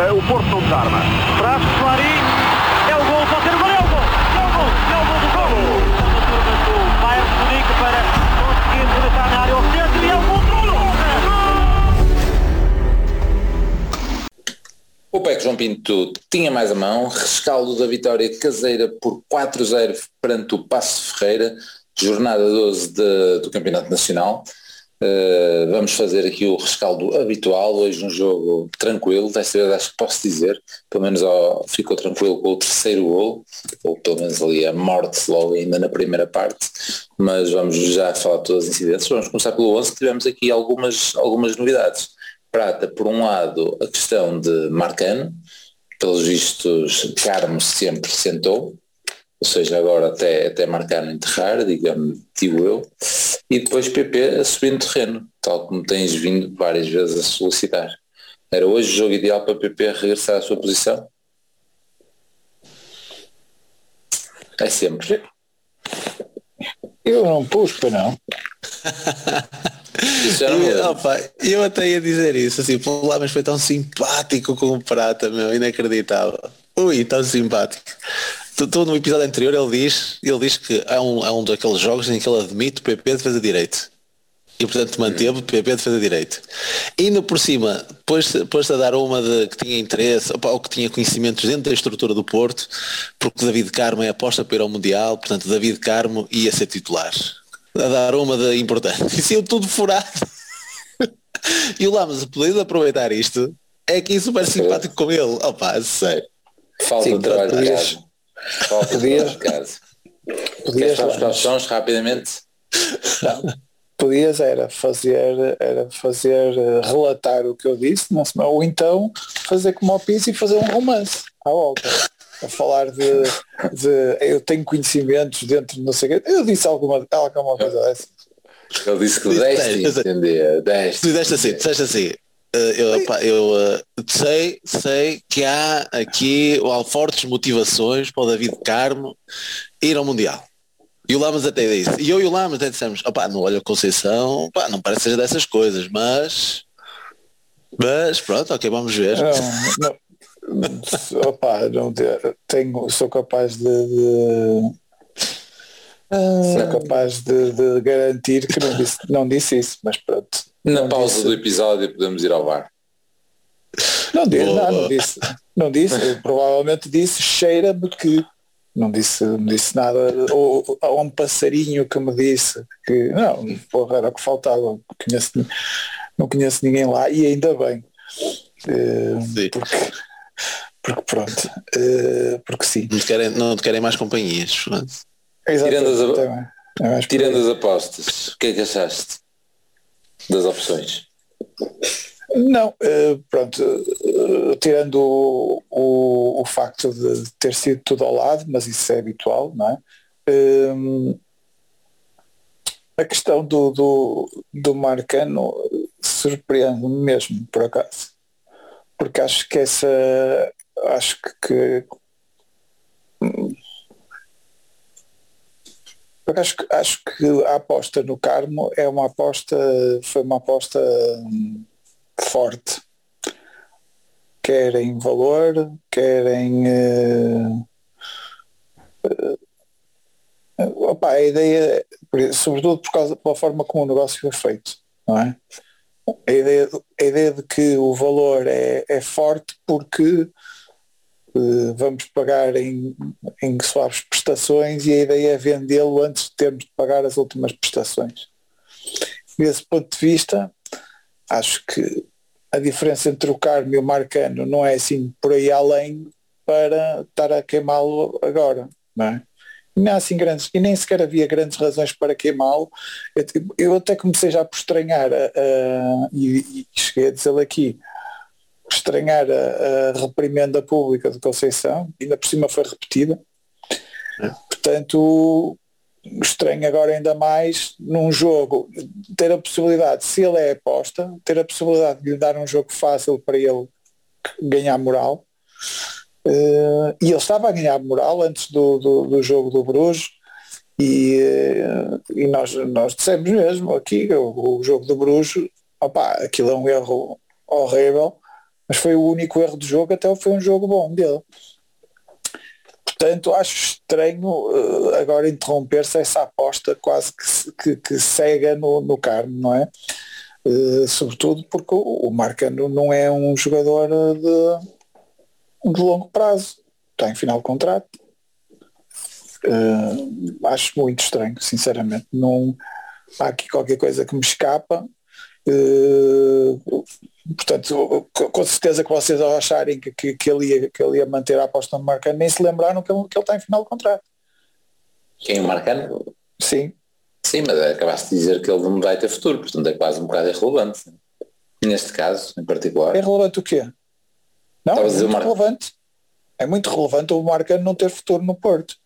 Uh, o Porto não desarma. Traz Clarim. É o gol, pode ser o gol, é o gol. É o gol, é o gol do gol. A turma do Bayern de Munique para conseguir rematar na área ao centro e é o gol do O PEC João Pinto tinha mais a mão, rescaldo da vitória caseira por 4-0 perante o Passo Ferreira, jornada 12 de, do Campeonato Nacional. Uh, vamos fazer aqui o rescaldo habitual, hoje um jogo tranquilo, desta vez acho que posso dizer, pelo menos ó, ficou tranquilo com o terceiro gol, ou pelo menos ali a morte logo ainda na primeira parte, mas vamos já falar de todas as incidências, vamos começar pelo 11 que tivemos aqui algumas, algumas novidades. Prata, por um lado, a questão de Marcano, pelos vistos Carmo sempre sentou, ou seja, agora até, até marcar no enterrar, digamos, digo eu, e depois PP a subir no terreno, tal como tens vindo várias vezes a solicitar. Era hoje o jogo ideal para PP regressar à sua posição? É sempre. Eu não pus, para não. eu, opa, eu até ia dizer isso, assim, pô, lá, mas foi tão simpático com o Prata, meu, inacreditável. Ui, tão simpático. Todo no episódio anterior ele diz, ele diz que é um, é um daqueles jogos em que ele admite o PP defesa direito. E portanto manteve o PP defesa direito. Indo por cima, pôs-se a dar uma de que tinha interesse, opa, ou que tinha conhecimentos dentro da estrutura do Porto, porque David Carmo é aposta para ir ao Mundial, portanto David Carmo ia ser titular. A dar uma de importante. E saiu tudo furado. e o Lamas, podendo aproveitar isto, é aqui super simpático com ele. Opa, sério. Falta Sim, de trabalho de podias- podias- falar os sons rapidamente? podias era fazer, era fazer, eh, relatar o que eu disse, não ou então fazer como ao piso e fazer um romance à volta. A falar de, de eu tenho conhecimentos dentro de não sei o quê. Eu disse alguma, alguma coisa dessa. Ele disse que o Disse 10 dez, te eu sei. entendia. 10 Tu disseste assim, disseste assim, eu, pá, eu eh, sei, sei que há aqui ó, fortes motivações para o David Carmo ir ao Mundial. E o Lamas até disse, e eu e o Lamas até dissemos, opá, no olho Conceição, pá, não parece ser dessas coisas, mas mas pronto, ok, vamos ver. Não, não, opa, não te- tenho, sou capaz de, de- sou capaz de, de garantir que não disse, não disse isso, mas pronto. Na Não pausa disse. do episódio podemos ir ao bar. Não disse, não, não disse. Não disse, eu provavelmente disse cheira-me que não disse, não disse nada. Ou, ou um passarinho que me disse que não, porra, era o que faltava. Não conheço, não conheço ninguém lá e ainda bem. Sim. porque, porque pronto. eh, porque sim. Não te querem, não te querem mais companhias. pronto. Tirando as- Exatamente, é mais- Tirando as apostas, o que é que achaste das opções? Não, eh, pronto, eh, tirando o, o, o facto de ter sido tudo ao lado, mas isso é habitual, não é? Hum, a questão do, do, do Marcano surpreende-me mesmo, por acaso. Porque acho que essa. Acho que. que hum, porque acho, que- acho que a aposta no Carmo é uma aposta. Foi uma aposta. hum, forte, quer em valor, quer em. eh, eh, opa, a ideia, sobretudo por causa pela forma como o negócio é feito, não é? A ideia, a ideia de que o valor é, é forte porque vamos pagar em, em suaves prestações e a ideia é vendê-lo antes de termos de pagar as últimas prestações. Desse ponto de vista, acho que a diferença entre o Carmo e o Marcano não é assim por aí além para estar a queimá-lo agora, não é? Não assim grandes, e nem sequer havia grandes razões para queimá-lo. Eu, eu até comecei já por estranhar, a- e, e cheguei a dizer aqui, estranhar a, a reprimenda pública de Conceição, ainda por cima foi repetida. Portanto, estranho agora ainda mais num jogo ter a possibilidade, se ele é aposta, ter a possibilidade de lhe dar um jogo fácil para ele ganhar moral. Eh, e ele estava a ganhar moral antes do, do, do jogo do Bruges e, eh, e nós, nós dissemos mesmo aqui o, o jogo do Bruges, opá, aquilo é um erro horrível mas foi o único erro do jogo, até foi um jogo bom dele. Portanto, acho estranho uh, agora interromper-se essa aposta quase que, que, que cega no, no carne, não é? Uh, sobretudo porque o, o Marcano não é um jogador de, de longo prazo, está em final de contrato. Uh, acho muito estranho, sinceramente. Não, há aqui qualquer coisa que me escapa. Uh, portanto, com certeza que vocês ao acharem que, que, que, ele ia, que ele ia manter a aposta no Marcano, nem se lembraram que ele, que ele está em final de contrato. Quem o Marcano? Sim. Sim, mas acabaste de dizer que ele não vai ter futuro, portanto é quase um bocado irrelevante. Neste caso, em particular. É relevante o quê? Não, é muito Mar... relevante. É muito relevante o Marcano não ter futuro no Porto.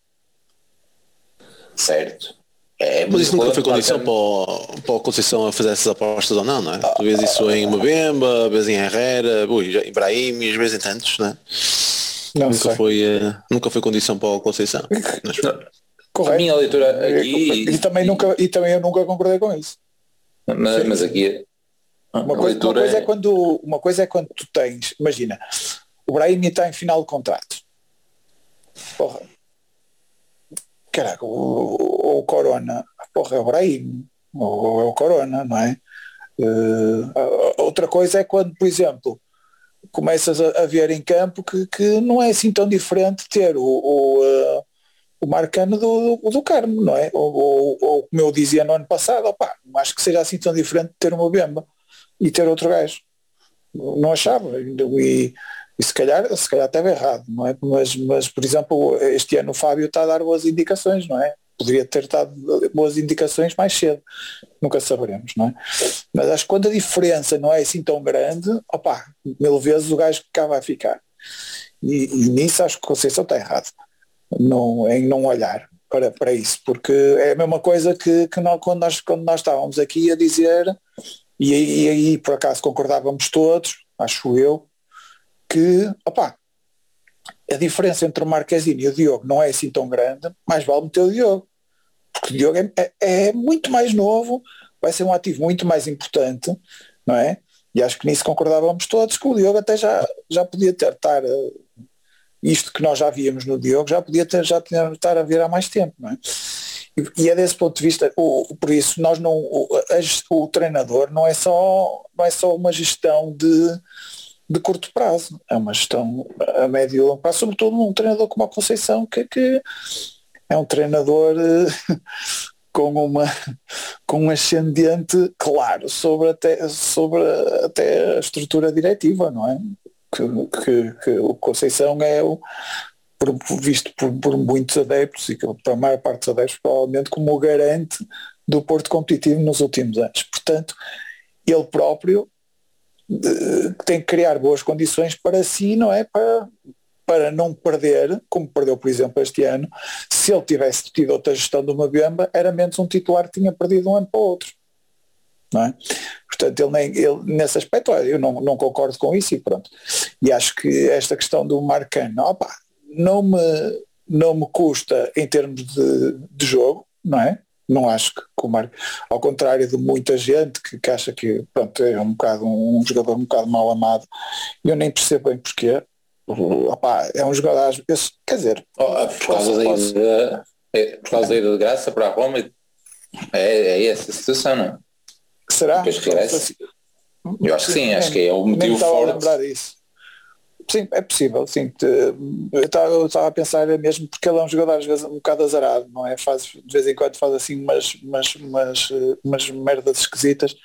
Certo. É, mas isso nunca foi condição para o, para o Conceição a fazer essas apostas ou não, não é? Tu vês isso em Mbemba, vês em Herrera, ui, em Brahim e vês em tantos, não é? Não nunca, foi, uh, nunca foi condição para o Conceição. Mas, Correto. A minha leitura aqui... E, e, também, nunca, e também eu nunca concordei com isso. Mas, mas aqui... Uma coisa, uma coisa é... é... quando uma coisa é quando tu tens, imagina, o Brahim está em final de contrato. Porra, caraca, o, o Corona, porra, é o Brahim, ou é o Corona, não é? Uh, outra coisa é quando, por exemplo, começas a, a ver em campo que, que não é assim tão diferente ter o, o, uh, o Marcano do, do, do Carmo, não é? Ou, ou, ou, como eu dizia no ano passado, opá, não acho que seja assim tão diferente ter uma Bemba e ter outro gajo. Não achava. E, e se calhar, se calhar errado, não é? Mas, mas, por exemplo, este ano o Fábio está a dar boas indicações, não é? Poderia ter dado boas indicações mais cedo, nunca saberemos, não é? Mas acho que quando a diferença não é assim tão grande, opá, mil vezes o gajo que cá vai ficar. E, e nisso acho que o Conceição está errado, não, em não olhar para, para isso, porque é a mesma coisa que, que nós, quando, nós, quando nós estávamos aqui a dizer, e aí por acaso concordávamos todos, acho eu, que, opá, a diferença entre o Marquezine e o Diogo não é assim tão grande, mais vale meter o Diogo. Porque o Diogo é, é, é, muito mais novo, vai ser um ativo muito mais importante, não é? E acho que nisso concordávamos todos, que o Diogo até já, já podia ter, estar, eh, isto que nós já víamos no Diogo, já podia ter, já podia estar a vir há mais tempo, não é? E, e é desse ponto de vista, o, por isso nós não, o, a, o treinador não é só, não é só uma gestão de de curto prazo, é uma gestão a médio e longo prazo, sobretudo um treinador como a Conceição, que, que é um treinador eh, com, uma, com um ascendente claro sobre até, sobre até a estrutura diretiva, não é? Que, que, que o Conceição é o, por, visto por, por, muitos adeptos e que para a maior parte dos adeptos provavelmente como o garante do Porto competitivo nos últimos anos. Portanto, ele próprio que tem que criar boas condições para si, não é? Para, para não perder, como perdeu, por exemplo, este ano, se ele tivesse tido outra gestão de uma Biamba, era menos um titular que tinha perdido um ano para o outro. É? Portanto, ele, nem, ele nesse aspecto, eu não, não concordo com isso e pronto. E acho que esta questão do Marcano, opa, não me, não me custa em termos de, de jogo, não é? Não acho que, o Marco, ao contrário de muita gente que, que, acha que pronto, é um bocado um, um jogador um bocado mal amado, eu nem percebo bem porquê. Opa, é um jogador, eu, quer dizer, oh, por, causa da ida, é, por causa da ida de graça para a Roma, é, é essa a situação, não é? Será? Eu acho que sim, acho que é o motivo forte. Sim, é possível, sim. Eu estava a pensar mesmo porque ele é um jogador às vezes um bocado azarado, não é? Faz, de vez em quando faz assim umas, umas, umas, umas merdas esquisitas.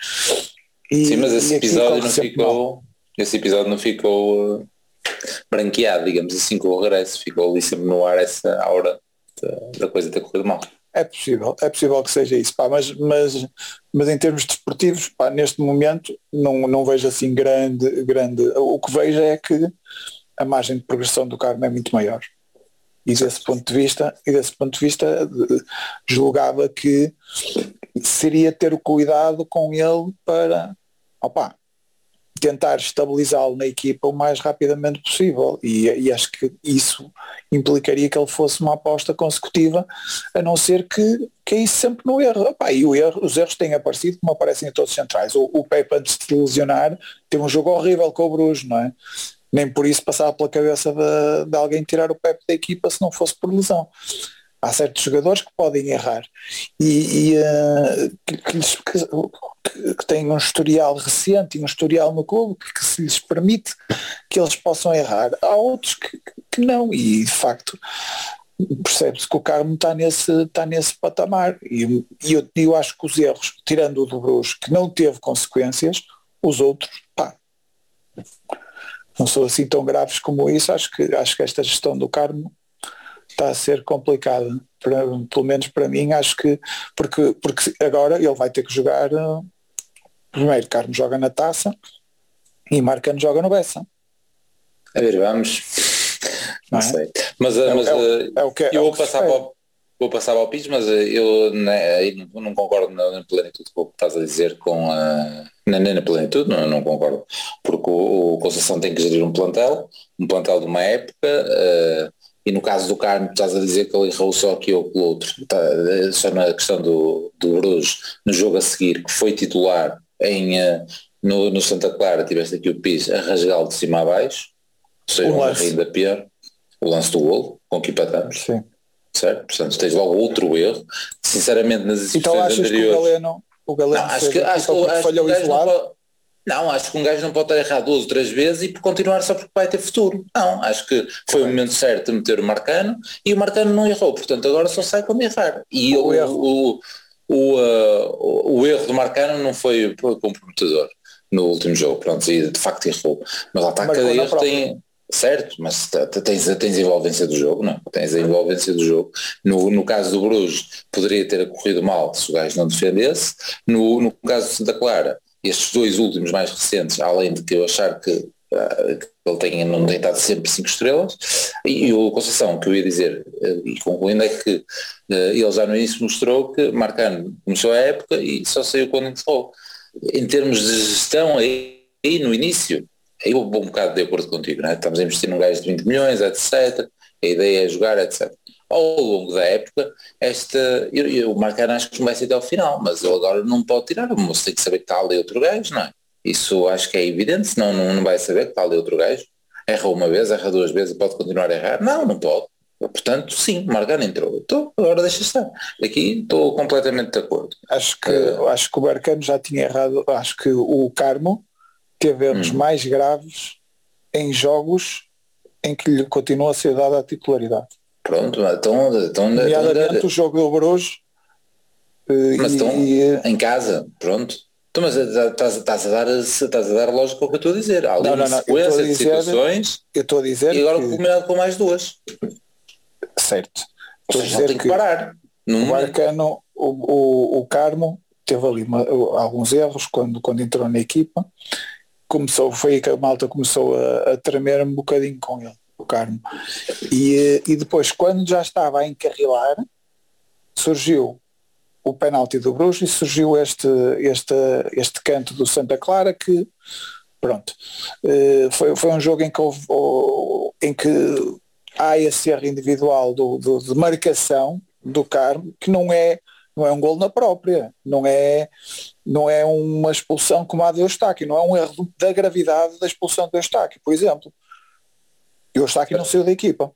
E, sim, mas esse episódio não ficou. Esse episódio não ficou uh, branqueado, digamos assim, com o regresso. Ficou ali sempre no ar essa aura da, da coisa ter corrido mal. É possível, é possível que seja isso, pá, mas, mas, mas em termos desportivos, pá, neste momento não, não vejo assim grande, grande. O que vejo é que a margem de progressão do Carmo é muito maior. E desse ponto de vista, e desse ponto de vista julgava que seria ter o cuidado com ele para opa, tentar estabilizá-lo na equipa o mais rapidamente possível e, e, acho que isso implicaria que ele fosse uma aposta consecutiva a não ser que, isso sempre no erro. Epá, e erro, os erros têm aparecido como aparecem em todos os centrais. O, o Pepe antes de se lesionar teve um jogo horrível com o Bruges, não é? Nem por isso passava pela cabeça de, de alguém tirar o Pepe da equipa se não fosse por lesão há certos jogadores que podem errar e, e uh, que, que, que, têm um historial recente e um historial no clube que, se lhes permite que eles possam errar. Há outros que, que não e de facto percebe-se que o Carmo está nesse, está nesse patamar e, e eu, eu, acho que os erros, tirando o do Bruges, que não teve consequências, os outros, pá, não são assim tão graves como isso, acho que, acho que esta gestão do Carmo está a ser complicado, para, pelo menos para mim, acho que, porque, porque agora ele vai ter que jogar, uh, primeiro Carmo joga na taça e Marcano joga no Bessa. A ver, vamos. Não, é? sei. Mas, é, mas é, uh, é o que, é eu vou passar para o, vou passar ao PIS, mas eu né, não, não, concordo na, na plenitude com o que estás a dizer com a. Nem na plenitude, não, não concordo, porque o, o Conceição tem que gerir um plantel, um plantel de uma época, uh, e no caso do Carmo estás a dizer que ele errou só aqui ou pelo outro, tá, só na questão do, do Bruges, no jogo a seguir, que foi titular em, eh, no, no Santa Clara, tiveste aqui o Pis a rasgá-lo de cima a baixo, ou seja, um ainda pior, o lance do golo, com que empatamos. Sim. Certo? Portanto, tens logo outro erro. Sinceramente, nas exibições então, achas anteriores... Que o Galeno, o Galeno não, acho que, acho, que, falhou isolado? Não, acho que um gajo não pode estar errado duas ou três vezes e continuar só porque vai ter futuro. Não, acho que foi o momento certo de meter o Marcano e o Marcano não errou, portanto agora só sai quando errar. E o, o, erro. O, o, uh, o, erro do Marcano não foi comprometedor no último jogo, pronto, e de facto errou. Mas lá está, cada erro tem... Certo, mas tens, tens a envolvência do jogo, não? Tens a envolvência do jogo. No, no caso do Bruges, poderia ter corrido mal se o gajo não defendesse. No, no caso de Santa Clara, estes dois últimos mais recentes, além de que eu achar que, uh, que ele tenha, não tem estado sempre cinco estrelas, e, o Conceição, que eu ia dizer, uh, e concluindo, é que uh, ele já no início mostrou que Marcano começou a época e só saiu quando entrou. Em termos de gestão, aí, aí no início, aí eu vou um bocado de acordo contigo, é? estamos a investir num gajo de 20 milhões, etc. A ideia é jogar, etc ao longo da época, esta, eu, eu, o Marcano acho que vai ser até ao final, mas ele agora não pode tirar, o moço tem que saber que está ali outro gajo, não é? Isso acho que é evidente, senão não, não vai saber que está ali outro gajo. Erra uma vez, erra duas vezes e pode continuar a errar. Não, não pode. Portanto, sim, Marcano entrou. Então, agora deixa estar. Aqui estou completamente de acordo. Acho que, uh, acho que o Marcano já tinha errado. Acho que o Carmo teve erros hum. mais graves em jogos em que lhe continua a ser dada a titularidade. Pronto, então, então, Nomeadamente então, o jogo do Bruges. Eh, mas estão em casa, pronto. Então, mas estás, estás, a dar, estás a dar lógica ao que eu estou a dizer. Há ali não, uma não, sequência de situações eu estou a dizer e agora que... combinado com mais duas. Certo. Estou a dizer tem que, que parar. O Marcano, o, o, o Carmo teve ali uma, alguns erros quando, quando entrou na equipa. Começou, foi aí que a malta começou a, a tremer um bocadinho com ele o Carmo. E, e depois, quando já estava a encarrilar, surgiu o penalti do Bruges e surgiu este, este, este canto do Santa Clara que, pronto, eh, foi, foi um jogo em que, houve, em que há esse erro individual do, do, de marcação do Carmo, que não é não é um gol na própria, não é, não é uma expulsão como a do Eustáquio, não é um erro da gravidade da expulsão do Eustáquio, por exemplo. E o Eustáquio não saiu da equipa.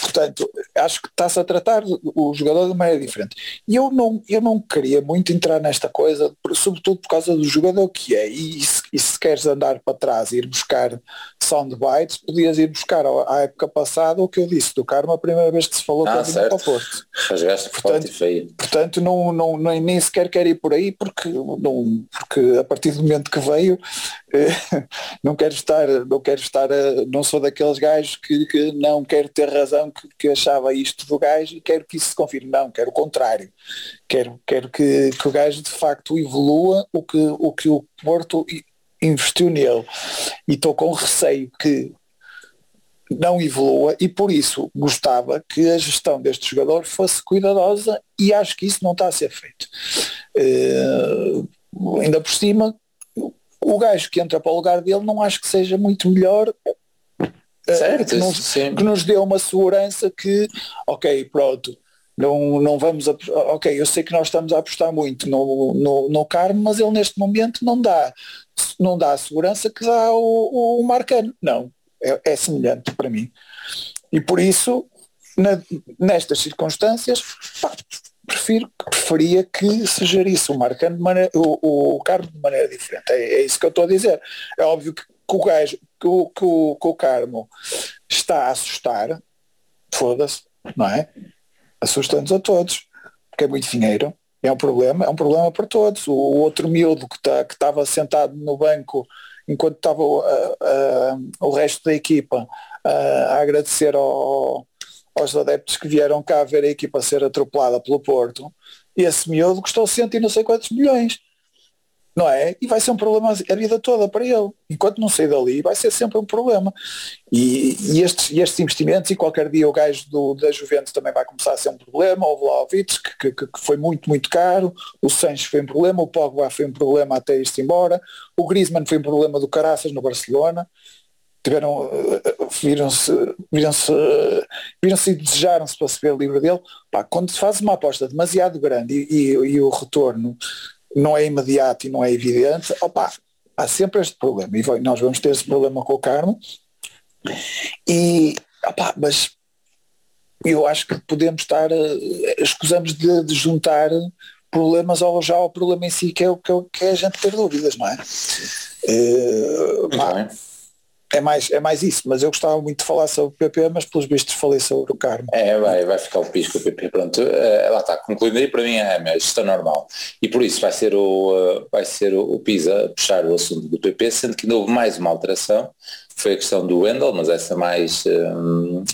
Portanto, acho que está-se a tratar o jogador de maneira diferente. E eu não, eu não queria muito entrar nesta coisa, sobretudo por causa do jogador que é. E se, e se queres andar para trás e ir buscar soundbites, podias ir buscar à época passada o que eu disse do Carmo a primeira vez que se falou ah, que vinha para o Porto. Portanto, portanto não, não, não, nem sequer quero ir por aí porque, não, porque a partir do momento que veio não quero estar, não quero estar, não sou daqueles gajos que, que não quero ter razão que, que, achava isto do gajo e quero que isso se confirme. Não, quero o contrário. Quero, quero que, que o gajo de facto evolua o que o, que o Porto investiu nele. E estou com receio que não evolua e por isso gostava que a gestão deste jogador fosse cuidadosa e acho que isso não está a ser feito. Uh, ainda por cima, o gajo que entra para o lugar dele não acho que seja muito melhor eh, Certo, que, nos, que nos dê uma segurança que, ok, pronto, não, não vamos, ok, eu sei que nós estamos a apostar muito no, no, no Carmo, mas ele neste momento não dá, não dá a segurança que dá o, o Marcano. Não, é, é semelhante para mim. E por isso, na- nestas circunstâncias, prefiro, preferia que se gerisse o Marcano de maneira, o, o Carmo de maneira diferente. É, é isso que eu estou a dizer. É óbvio que, que o gajo, que o, que o, que o Carmo está a assustar, foda-se, não é? Assusta-nos a todos, porque é muito dinheiro. É um problema, é um problema para todos. O, o outro miúdo que tá, estava sentado no banco enquanto estava a- a- o resto da equipa a, a agradecer ao- aos adeptos que vieram cá ver a equipa ser atropelada pelo Porto, esse miúdo custou cento e não sei quantos milhões. Não é? E vai ser um problema a vida toda para ele. Enquanto não sair dali, vai ser sempre um problema. E, e estes, estes investimentos, e qualquer dia o gajo do, da Juventus também vai começar a ser um problema, o Vlaovic, que, que, que foi muito, muito caro, o Sanches foi um problema, o Pogba foi um problema até ir-se embora, o Griezmann foi um problema do Caraças no Barcelona, tiveram, eh, viram-se, viram-se, viram-se e desejaram-se para se ver livre dele. Pá, quando se faz uma aposta demasiado grande e, e- e o retorno não é imediato e não é evidente, opá, há sempre este problema. E vai- nós vamos ter esse problema com o Carmo. E, opá, mas eu acho que podemos estar, eh, escusamos de, de juntar problemas ao já ao problema em si, que é o que, é o- é a gente ter dúvidas, não é? Bem. É mais, é mais isso, mas eu gostava muito de falar sobre o PP, mas pelos vistos falei sobre o Carmo. É, vai, vai ficar o pisco o PP. Pronto, eh, lá está, concluindo aí, para mim é a gestão normal. E por isso vai ser o, eh, vai ser o, o PISA puxar o assunto do PP, sendo que ainda houve mais uma alteração, foi a questão do Wendel, mas essa mais, eh,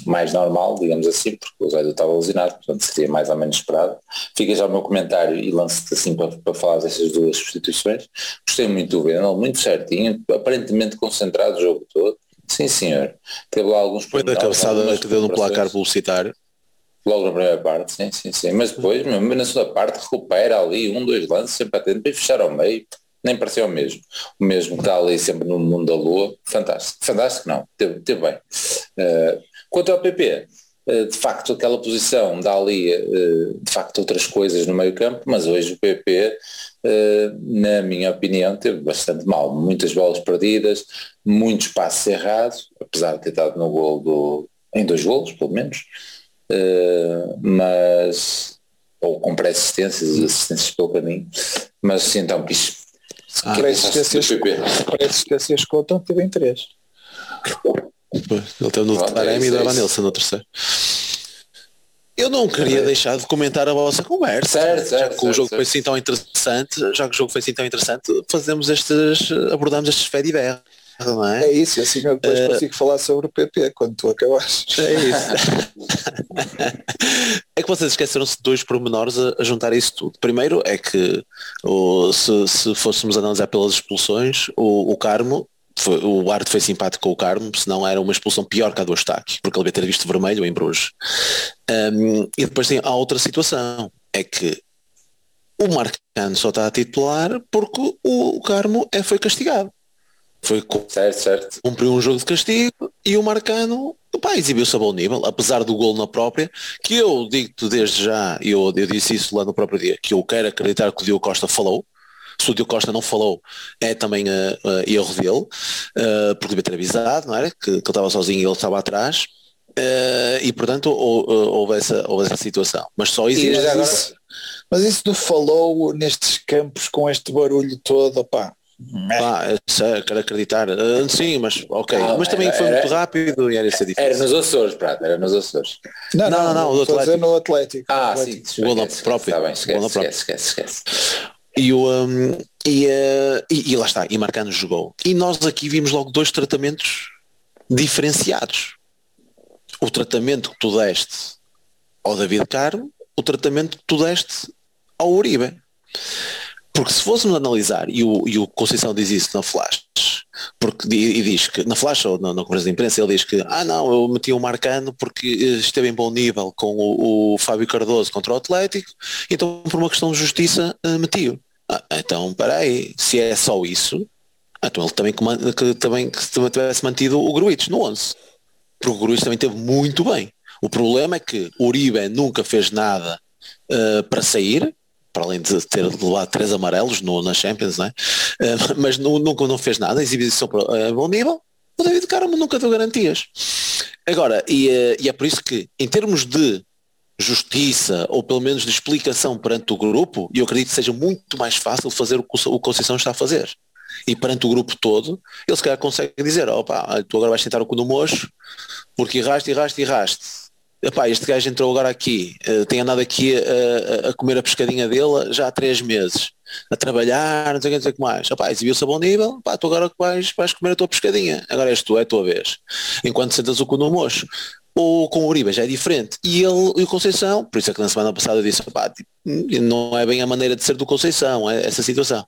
mais normal, digamos assim, porque o Zé estava alucinado, portanto seria mais ou menos esperado. Fica já o meu comentário e lance-te assim para, para falar dessas duas substituições. Gostei muito do Wendel, muito certinho, aparentemente concentrado o jogo todo. Sim, senhor. Teve lá alguns Foi da cabeçada que deu no placar publicitário. Logo na primeira parte, sim, sim, sim. Mas depois, mesmo na segunda parte, recupera ali um, dois lances, sempre atento, bem fechar ao meio, nem pareceu o mesmo. O mesmo que está ali sempre no mundo da lua. Fantástico. Fantástico não, teve, teve bem. Eh, quanto ao PP, eh, de facto aquela posição dá ali eh, de facto outras coisas no meio campo, mas hoje o PP, na minha opinião, teve bastante mal. Muitas bolas perdidas, muito espaço errado, apesar de ter estado no gol do, em dois golos, pelo menos. Uh, mas ou com pré-assistências e assistências pelo caminho mas então Ah, Pré-assistências do PP. pré-assistências contam, teve em três. Pois, Ele teve no é Taremi e é do isso. Nilson no terceiro. Eu não queria É. deixar de comentar a vossa conversa. Certo, já certo, que o certo, jogo certo. foi assim tão interessante, já que o jogo foi assim tão interessante, fazemos estes, abordamos estes fé de berra, não é? É isso, assim eu depois Eh, consigo falar sobre o PP quando tu acabares. É isso. é que vocês esqueceram-se de dois pormenores a, a juntar isso tudo. Primeiro é que o, se, se fôssemos analisar pelas expulsões, o, o Carmo, foi, o Arte foi simpático com o Carmo, senão era uma expulsão pior que a do Eustáquio, porque ele devia ter visto vermelho em Bruges. Um, e depois tem a outra situação, é que o Marcano só está a titular porque o, o Carmo é, foi castigado. Foi certo, certo cumpriu um jogo de castigo e o Marcano pá, exibiu-se a bom nível, apesar do gol na própria, que eu digo-te desde já, e eu, eu disse isso lá no próprio dia, que eu quero acreditar que o Diogo Costa falou, se o Diogo Costa não falou, é também uh, uh, erro dele, uh, porque devia ter avisado, não era? Que, que ele estava sozinho e ele estava atrás, e portanto ou, houve, essa, houve essa situação. Mas só existe. mas, isso, mas isso do falou nestes campos com este barulho todo, pá. Pá, é sério, quero acreditar. Uh, sim, mas ok. Não, mas também era- foi era- muito rápido e era isso difícil. era nos Açores, Prata, era nos Açores Não, Não, não, não, o do estou a dizer Atlético. no Atlético. ah, Atlético. sim, gol própria. está bem, esquece, esquece, esquece, esquece. E, o, um, e, uh, e, e lá está, e Marcano jogou. E nós aqui vimos logo dois tratamentos diferenciados. O tratamento que tu deste ao David Carmo, o tratamento que tu deste ao Uribe. Porque se fôssemos analisar, e o, e o Conceição diz isso na Flash, porque, e, diz que, na Flash ou na, na conferência de imprensa, ele diz que, ah não, eu meti o Marcano porque eh, esteve em bom nível com o, o Fábio Cardoso contra o Atlético, então por uma questão de justiça eh, meti-o. Ah, então, peraí, se é só isso, então ele também que, que também que tivesse mantido o Gruitch no 11. Porque o Gruitch também teve muito bem. O problema é que o Uribe nunca fez nada uh, para sair, para além de ter levado três amarelos no, na Champions, é? Uh, mas nunca não fez nada, exibição a uh, bom nível, o David Carmo nunca deu garantias. Agora, e, e é por isso que, em termos de justiça ou pelo menos de explicação perante o grupo, e eu acredito que seja muito mais fácil fazer o que o Conceição está a fazer. E perante o grupo todo, ele se calhar consegue dizer, opa, tu agora vais tentar o cu no mocho, porque erraste, erraste, erraste. Epá, este gajo entrou agora aqui, uh, tem andado aqui a, a, comer a pescadinha dele já há três meses, a trabalhar, não sei o que, não sei o que mais. Exibiu-se a bom nível, epá, tu agora vais, vais comer a tua pescadinha, agora és tu, é a tua vez. Enquanto sentas o cu no mocho ou com o Uribe já é diferente. E ele e o Conceição, por isso é que na semana passada eu disse, pá, tipo, não é bem a maneira de ser do Conceição, é essa situação,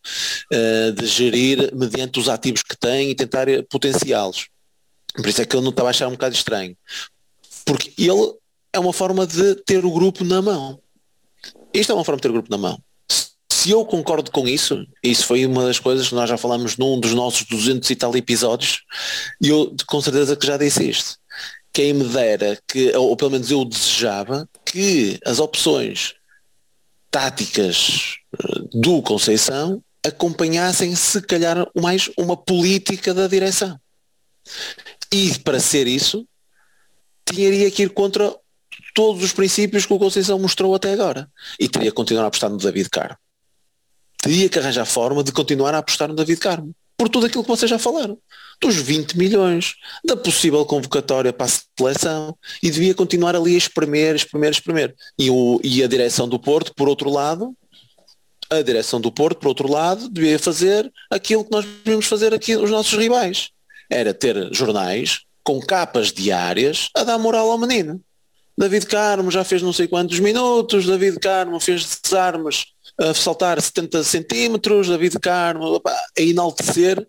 uh, de gerir mediante os ativos que tem e tentar potenciá-los. Por isso é que eu não estava a achar um bocado estranho. Porque ele é uma forma de ter o grupo na mão. Isto é uma forma de ter o grupo na mão. Se eu concordo com isso, isso foi uma das coisas que nós já falamos num dos nossos 200 e tal episódios, e eu com certeza que já disse isto quem me dera que, ou pelo menos eu desejava, que as opções táticas eh, do Conceição acompanhassem se calhar mais uma política da direção. E para ser isso, teria que ir contra todos os princípios que o Conceição mostrou até agora. E teria que continuar a apostar no David Carmo. Teria que arranjar forma de continuar a apostar no David Carmo por tudo aquilo que vocês já falaram, dos 20 milhões, da possível convocatória para a seleção, e devia continuar ali a espremer, espremer, espremer. E, o, e a direção do Porto, por outro lado, a direção do Porto, por outro lado, devia fazer aquilo que nós devíamos fazer aqui os nossos rivais. Era ter jornais com capas diárias a dar moral ao menino. David Carmo já fez não sei quantos minutos, David Carmo fez desarmes a saltar 70 centímetros, David Carmo, a enaltecer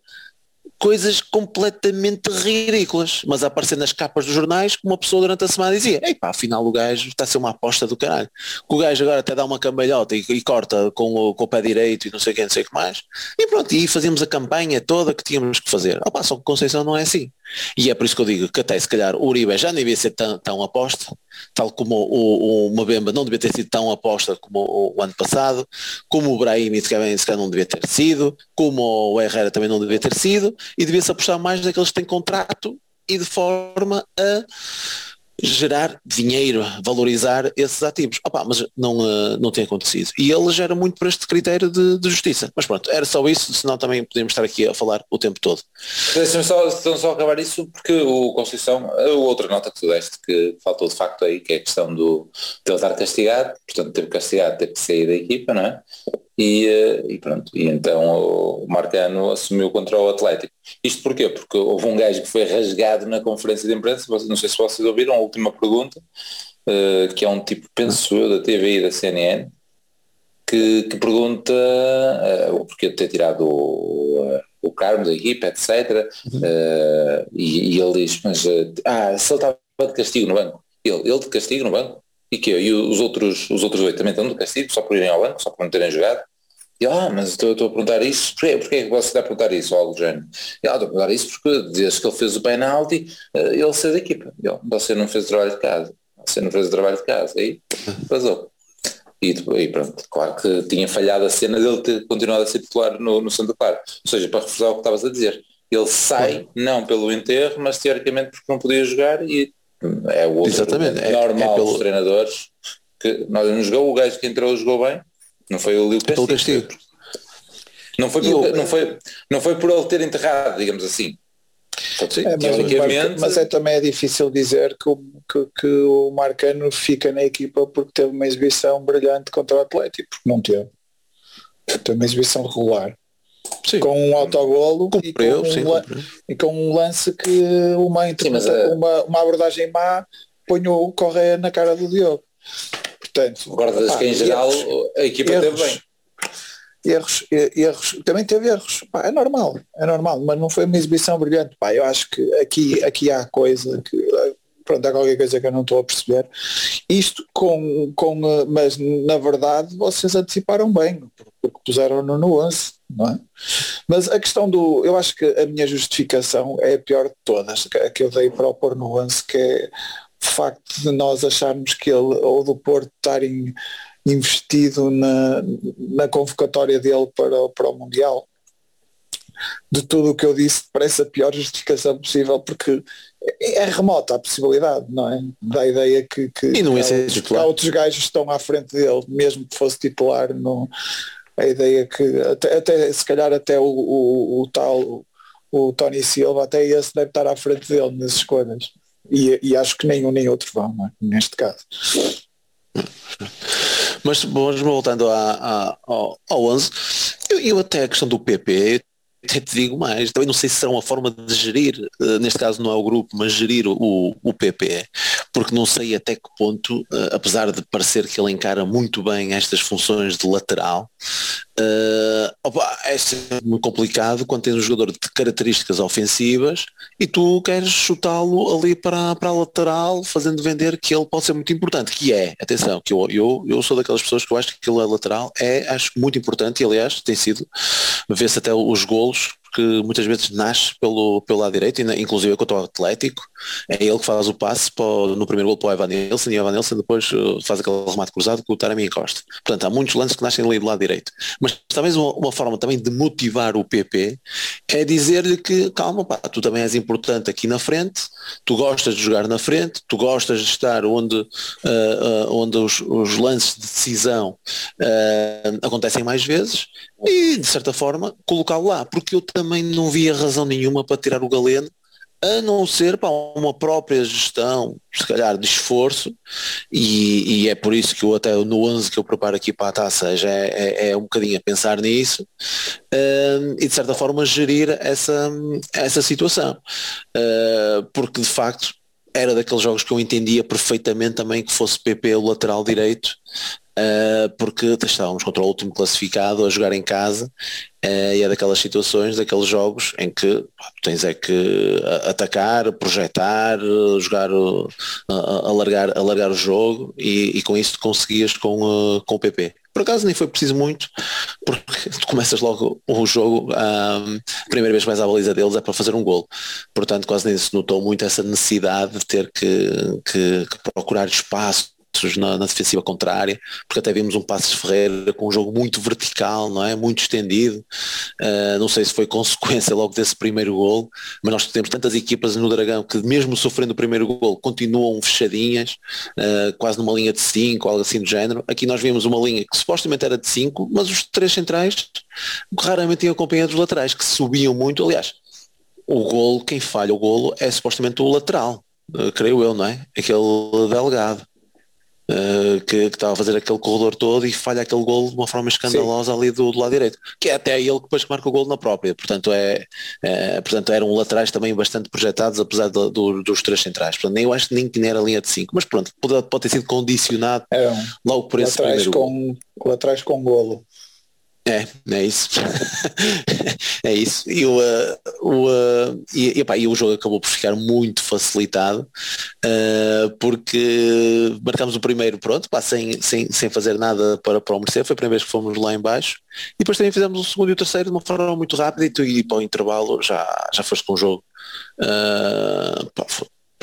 coisas completamente ridículas, mas a aparecer nas capas dos jornais, uma pessoa durante a semana dizia, ei pá, afinal o gajo está a ser uma aposta do caralho. O gajo agora até dá uma cambalhota e, e corta com o, com o, pé direito e não sei o que, não sei o que mais. E pronto, e fazíamos a campanha toda que tínhamos que fazer. Opa, só que Conceição não é assim. E é por isso que eu digo que até se calhar o Uribe já não devia ser tão, tão aposta, tal como o, o Mabemba não devia ter sido tão aposta como o, o ano passado, como o Brahim se calhar não devia ter sido, como o Herrera também não devia ter sido, e devia-se apostar mais naqueles que têm contrato e de forma a gerar dinheiro, valorizar esses ativos. Opa, mas não, uh, não tem acontecido. E ele gera muito por este critério de, de, justiça. Mas pronto, era só isso, senão também podíamos estar aqui a falar o tempo todo. Deixa-me só, só acabar isso, porque o Conceição, a outra nota que tu deste, que faltou de facto aí, que é a questão do, de ele estar castigado, portanto teve castigado, teve que sair da equipa, não é? E, eh, e, pronto, e então o Marcano assumiu contra o Atlético. Isto porquê? Porque houve um gajo que foi rasgado na conferência de imprensa, não sei se vocês ouviram, a última pergunta, uh, que é um tipo, penso eu, da TV e da CNN, que, que pergunta uh, o porquê de ter tirado o, uh, o Carmo da equipa, etc. Uhum. E, e, ele diz, mas ah, se ele estava de castigo no banco, ele, ele de castigo no banco? E que E os outros, os outros oito também estão de castigo, só por irem ao banco, só por não terem jogado? E ah, mas estou, estou a perguntar isso, porquê, porquê é que você está a perguntar isso ao algo género? E ah, estou a perguntar isso porque desde que ele fez o penalti, eh, ele saiu da equipa. E, oh, você não fez o trabalho de casa, você não fez o trabalho de casa, aí vazou. E, e pronto, claro que tinha falhado a cena dele ter continuado a ser titular no, no Santa Clara. Ou seja, para reforçar o que estavas a dizer. Ele sai, não pelo enterro, mas teoricamente porque não podia jogar e é o outro Exatamente. É, normal é pelo... dos treinadores que nós não jogou, o gajo que entrou jogou bem, não foi o Lio Castigo. Castigo. Não foi, por, não, foi, não foi por ele ter enterrado, digamos assim. Sim, é, mas, mas, é também é difícil dizer que o, que, que, o Marcano fica na equipa porque teve uma exibição brilhante contra o Atlético, porque não teve. Teve uma exibição regular. Sim. com um autogolo e, com um, e com um lance que uma, Sim, mas, uh... uma, uma abordagem má põe o Correia na cara do Diogo. Portanto, guardas que em geral erros, a equipa erros, teve bem. Erros, erros, também teve erros. Pá, é normal, é normal, mas não foi uma exibição brilhante. Pá, eu acho que aqui, aqui há coisa que pronto, há qualquer coisa que eu não estou a perceber. Isto com, com mas na verdade vocês anteciparam bem, porque puseram-no no 11, não é? Mas a questão do, eu acho que a minha justificação é a pior de todas, que, que eu dei para o pôr 11, que é o facto de nós acharmos que ele, ou do Porto estarem investido na, na convocatória dele para, para o Mundial. De tudo o que eu disse, parece a pior justificação possível, porque é, é remota a possibilidade, não é? Da ideia que, que, e não é há, que há outros gajos que estão à frente dele, mesmo que fosse titular, não, a ideia que até, até se calhar até o, o, o tal o, Tony Silva, até esse deve estar à frente dele nas escolhas. E, e acho que nenhum nem outro vão, é? neste caso. Mas vamos voltando a, a, ao, ao 11, eu, eu até a questão do PP, até te digo mais, também não sei se será uma forma de gerir, uh, neste caso não é o grupo, mas gerir o, o PP, porque não sei até que ponto, uh, apesar de parecer que ele encara muito bem estas funções de lateral, opa, é muito complicado quando tens um jogador de características ofensivas e tu queres chutá-lo ali para, para a lateral, fazendo vender que ele pode ser muito importante, que é, atenção, que eu, eu, eu sou daquelas pessoas que eu acho que ele é lateral, é, acho muito importante e aliás tem sido, vê-se até os golos rules que muitas vezes nasce pelo, pelo lado direito, inclusive contra o Atlético, é ele que faz o passe no primeiro gol para o Evan e o Evan depois uh, faz aquele remate cruzado com o Taremi encosta. Portanto, há muitos lances que nascem ali do lado direito. Mas talvez uma, uma forma também de motivar o PP é dizer-lhe que calma, pá, tu também és importante aqui na frente, tu gostas de jogar na frente, tu gostas de estar onde, uh, uh, onde os, os, lances de decisão acontecem mais vezes e, de certa forma, colocá-lo lá, porque eu também não via razão nenhuma para tirar o Galeno, a não ser para uma própria gestão, se calhar, de esforço, e, e, é por isso que eu até no 11 que eu preparo aqui para a taça já é, é, é um bocadinho a pensar nisso, uh, e de certa forma gerir essa, essa situação, uh, porque de facto era daqueles jogos que eu entendia perfeitamente também que fosse PP o lateral direito, uh, porque estávamos contra o último classificado a jogar em casa uh, e é daquelas situações, daqueles jogos em que pá, tens é que atacar, projetar, jogar, uh, alargar, alargar o jogo e, e com isso conseguias com, com o PP. Por acaso nem foi preciso muito, porque tu começas logo o jogo, um, a primeira vez que vais à baliza deles é para fazer um gol. Portanto, quase nem se notou muito essa necessidade de ter que, que, que procurar espaço na, na, defensiva contrária, porque até vimos um Passos Ferreira com um jogo muito vertical, não é? Muito estendido. Uh, não sei se foi consequência logo desse primeiro gol, mas nós temos tantas equipas no Dragão que mesmo sofrendo o primeiro gol continuam fechadinhas, uh, quase numa linha de 5, algo assim do género. Aqui nós vimos uma linha que supostamente era de 5, mas os três centrais raramente tinham acompanhado os laterais, que subiam muito. Aliás, o golo, quem falha o golo é supostamente o lateral, uh, creio eu, não é? Aquele delgado. Uh, que, que estava a fazer aquele corredor todo e falha aquele gol de uma forma escandalosa Sim. ali do, do, lado direito, que é até ele que depois marca o gol na própria, portanto é, é portanto eram laterais também bastante projetados apesar do, do, dos três centrais, portanto nem eu acho nem que nem era a linha de 5, mas pronto, pode, pode ter sido condicionado é um, logo por esse laterais com, laterais com golo é, é isso. é isso. E o, uh, o, uh, e, e, e, o jogo acabou por ficar muito facilitado uh, porque marcámos o primeiro, pronto, pá, sem, sem, sem fazer nada para, para o merecer, foi a primeira vez que fomos lá embaixo e depois também fizemos o segundo e o terceiro de uma forma muito rápida e, tu, e para o intervalo já, já foste com o jogo. Pá,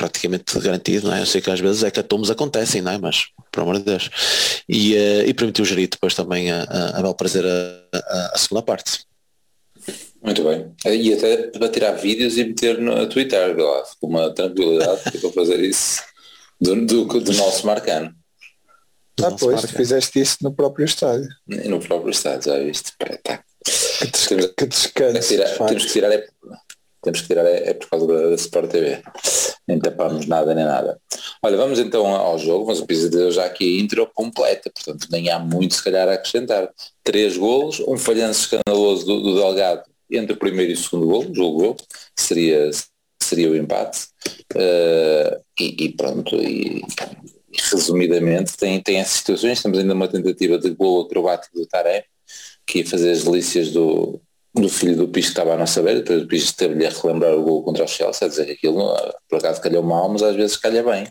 praticamente garantido, não é? Eu sei que às vezes é que atomes acontecem, não é? Mas, por amor de Deus. E, uh, e permitiu gerir depois também a, a, a bel prazer a, a, a, segunda parte. Muito bem. E até para tirar vídeos e meter no Twitter, lá, com uma tranquilidade para fazer isso do, do, do nosso marcano. Ah, pois, tu fizeste isso no próprio estádio. No próprio estádio, já viste? Pera, tá. Que, des temos, que descanso. Temos que tirar é, temos que tirar é, é por causa da, da Sport TV. Nem tapamos nada nem nada. Olha, vamos então ao jogo, mas o Pisa já aqui a intro completa, portanto nem há muito se calhar a acrescentar. Três golos, um falhanço escandaloso do, do Delgado entre o primeiro e o segundo golo, eu, seria, seria o empate. Uh, e, e, pronto, e, e, resumidamente tem, tem essas situações, temos ainda uma tentativa de golo acrobático do Taré, que ia fazer as delícias do, do filho do Pis que estava a não saber, depois o Pis teve-lhe a relembrar o gol contra o Chelsea, a dizer que aquilo por acaso calhou mal, mas às vezes calha bem.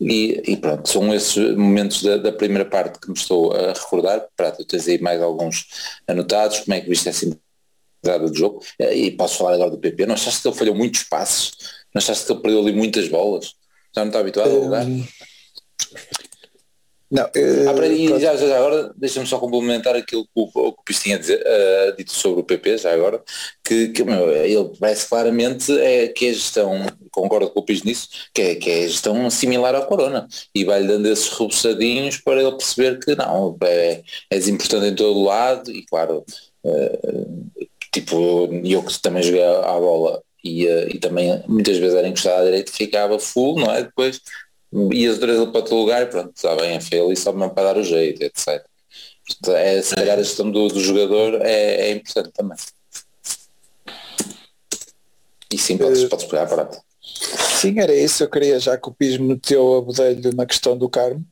E, e pronto, são esses momentos da, da, primeira parte que me estou a recordar. Para tu tens aí mais alguns anotados, como é que viste essa entrada do jogo? E posso falar agora do PP. Não achaste que ele falhou muitos passos? Não achaste que ele perdeu ali muitas bolas? Já não está habituado a jogar? Um, não, ah, e já, já, já, agora deixa-me só complementar aquilo que o, o que o tinha dizer, uh, dito sobre o PP, já agora, que, que meu, ele parece claramente é, que a gestão, concordo com o Pis nisso, que é, que é a gestão similar ao Corona e vai-lhe dando esses rebuçadinhos para ele perceber que não, é, é importante em todo lado e claro, uh, tipo, eu que também joguei à bola e, e também muitas vezes era encostado à direita ficava full, não é? Depois e as outras para outro lugar, pronto, está bem, é feio ali só mesmo para dar o jeito, etc. Portanto, é, se calhar a gestão do, do jogador é, é, importante também. E sim, podes, uh, podes pegar a parada. Sim, era isso, eu queria, já que o PIS meteu a bodelho na questão do Carmo.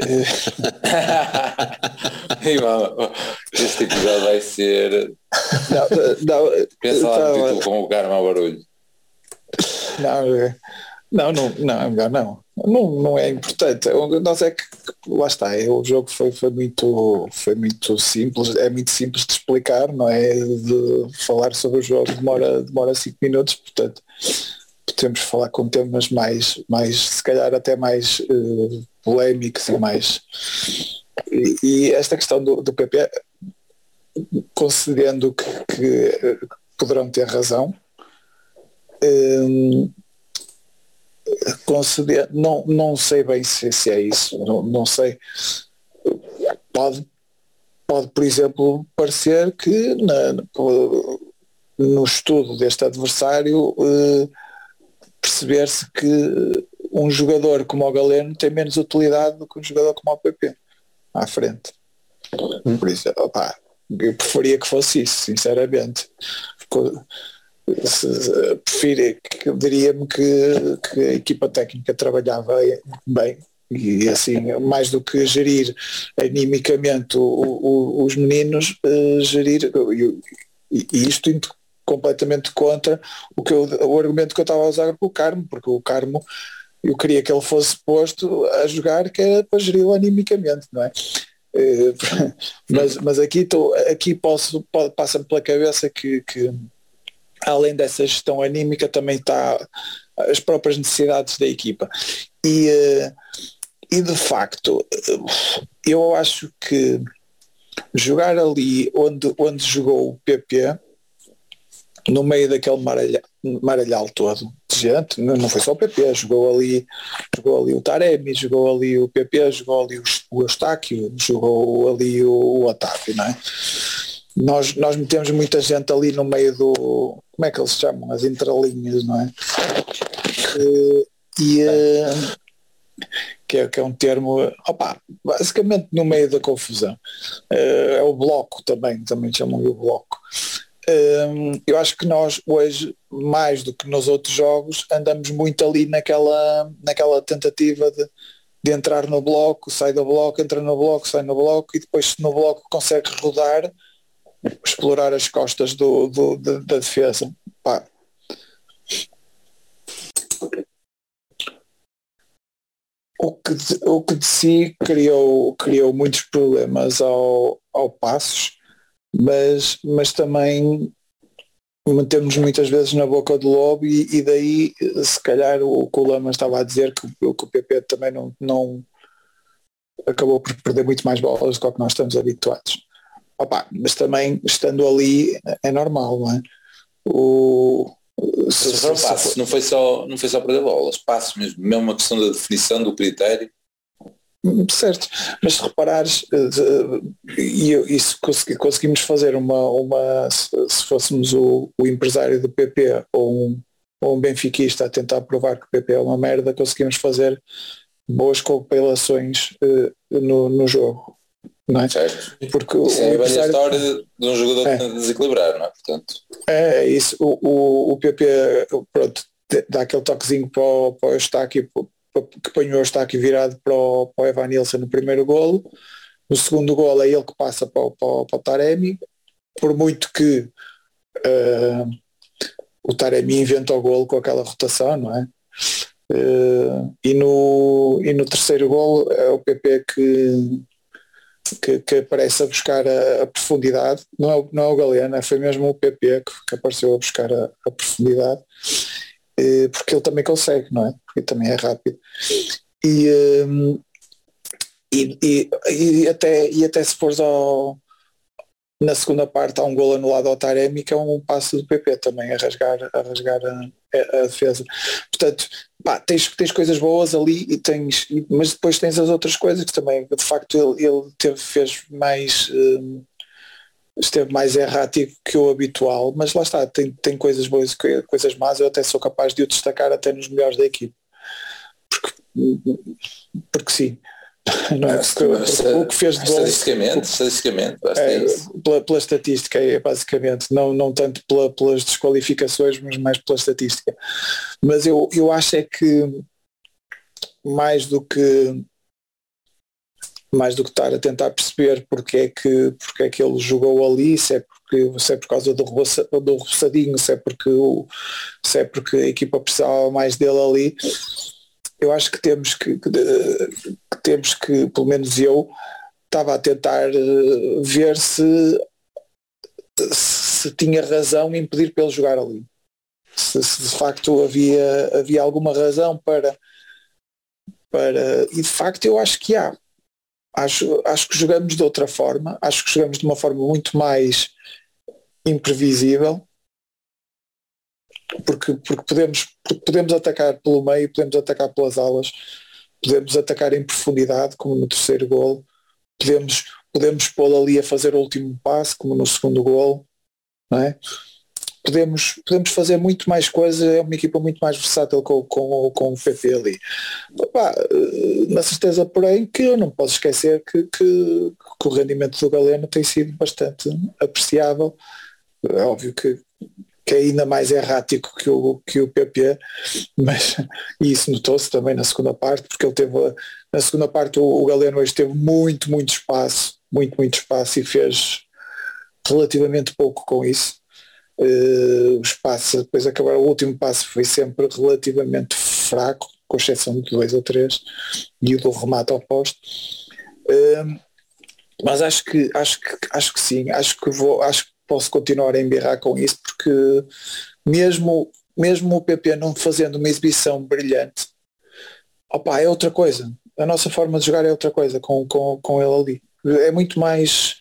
este episódio vai ser. Não, não, Pensa lá no título com o Carmo ao barulho. Não, é, não, não, não, é melhor não. Não, não é importante. Nós é que lá está, é, o jogo foi, foi, muito, foi muito simples, é muito simples de explicar, não é? De falar sobre o jogo demora, demora cinco minutos, portanto podemos falar com temas mais, mais se calhar até mais uh, polémicos e mais. E, e, esta questão do, do PP, concedendo que, que poderão ter razão, um, conceder, não, não sei bem se, se é isso, não, não sei. Pode, pode, por exemplo, parecer que na, no estudo deste adversário eh, perceber-se que um jogador como o Galeno tem menos utilidade do que um jogador como o PP à frente. Por isso, eu preferia que fosse isso, sinceramente prefiro, diria-me que, que a equipa técnica trabalhava bem e assim, mais do que gerir animicamente o, o, os meninos, uh, gerir e, isto indo completamente contra o, que eu, o argumento que eu estava a usar com o Carmo, porque o Carmo eu queria que ele fosse posto a jogar que era para geri-lo animicamente, não é? Uh, mas, mas aqui, tô, aqui posso, passa-me pela cabeça que, que além dessa gestão anímica, também está as próprias necessidades da equipa. E, eh, e de facto, eh, eu acho que jogar ali onde, onde jogou o PP, no meio daquele maralhal, maralhal todo de gente, não, não foi só o PP, jogou ali, jogou ali o Taremi, jogou ali o PP, jogou ali o, o Eustáquio, jogou ali o, o Otávio, não é? Nós, nós metemos muita gente ali no meio do. Como é que eles chamam? As entrelinhas, não é? E, que, é, que é um termo, opa, basicamente no meio da confusão. Eh, é o bloco também, também chamam o bloco. eu acho que nós hoje, mais do que nos outros jogos, andamos muito ali naquela, naquela tentativa de, de entrar no bloco, sai do bloco, entra no bloco, sai no bloco e depois se no bloco consegue rodar, explorar as costas do, do da, defesa. Pá. O que, o que de si criou, criou muitos problemas ao, ao Passos, mas, mas também mantemos muitas vezes na boca do lobo e, e daí se calhar o que o Lama estava a dizer que, que o PP também não, não acabou por perder muito mais bolas do que nós estamos habituados. Opa, mas também estando ali é normal, não é? O, se, se, se, não foi só não foi só perder bolas, passos mesmo, mesmo uma questão da definição do critério. Certo, mas se reparares, eh, e isso consegui, conseguimos fazer uma, uma se fôssemos o, o empresário do PP ou um, ou um benfiquista a tentar provar que o PP é uma merda, conseguimos fazer boas compilações uh, no, no jogo não é? Certo. Porque isso é a velha história de um jogador é. desequilibrar, não é? Portanto. É isso, o, o, o PP pronto, dá aquele toquezinho para o, para o Eustáquio, que põe o Eustáquio virado para o, para o Evan Nilsson no primeiro golo, no segundo golo é ele que passa para o, para, para o Taremi, por muito que uh, o Taremi inventa o golo com aquela rotação, não é? Uh, e, no, e no terceiro golo é o PP que, que, que aparece a buscar a, a, profundidade, não é, não é o Galena, foi mesmo o PP que, que apareceu a buscar a, a profundidade, uh, porque ele também consegue, não é? Porque também é rápido. E, um, e, e, e, até, e até se fores ao, na segunda parte há um gol anulado ao Taremi que é um passo do PP também a rasgar, a, rasgar a, a, defesa. Portanto, pá, tens, tens coisas boas ali e tens, mas depois tens as outras coisas que também, de facto, ele, ele teve, fez mais um, esteve mais errático que o habitual, mas lá está, tem, tem coisas boas e coisas más, eu até sou capaz de o destacar até nos melhores da equipe. Porque, porque sim. Não é? Porque, o que fez de bom, estatisticamente, estatisticamente é, pela, pela, estatística é basicamente, não, não tanto pela, pelas desqualificações, mas mais pela estatística. Mas eu, eu acho é que mais do que mais do que estar a tentar perceber porque é que, porque é que ele jogou ali, se é porque se é por causa do, do roçadinho, se é porque o, se é porque a equipa precisava mais dele ali, eu acho que temos que, que, que, temos que, pelo menos eu, estava a tentar eh, ver se, se tinha razão em pedir para ele jogar ali. Se, se, de facto havia, havia alguma razão para, para. E de facto eu acho que há. Acho, acho que jogamos de outra forma, acho que jogamos de uma forma muito mais imprevisível porque, porque, podemos, porque podemos atacar pelo meio, podemos atacar pelas alas, podemos atacar em profundidade, como no terceiro gol, podemos, podemos pô-lo ali a fazer o último passo, como no segundo gol, não é? Podemos, podemos fazer muito mais coisas, é uma equipa muito mais versátil com, com, com o PP ali. Opa, na certeza, porém, que eu não posso esquecer que, que, que o rendimento do Galeno tem sido bastante apreciável. É óbvio que que é ainda mais errático que o, que o PP, mas e isso notou-se também na segunda parte, porque ele teve, na segunda parte o, o Galeno hoje teve muito, muito espaço, muito, muito espaço e fez relativamente pouco com isso. Uh, o espaço, depois acabar o último passo foi sempre relativamente fraco, com exceção de dois ou três, e do remate ao posto. Uh, mas acho que acho que acho que sim, acho que vou, acho posso continuar a embirrar com isso, porque mesmo, mesmo o PP não fazendo uma exibição brilhante, opa, é outra coisa. A nossa forma de jogar é outra coisa com, com, com ele ali. É muito mais.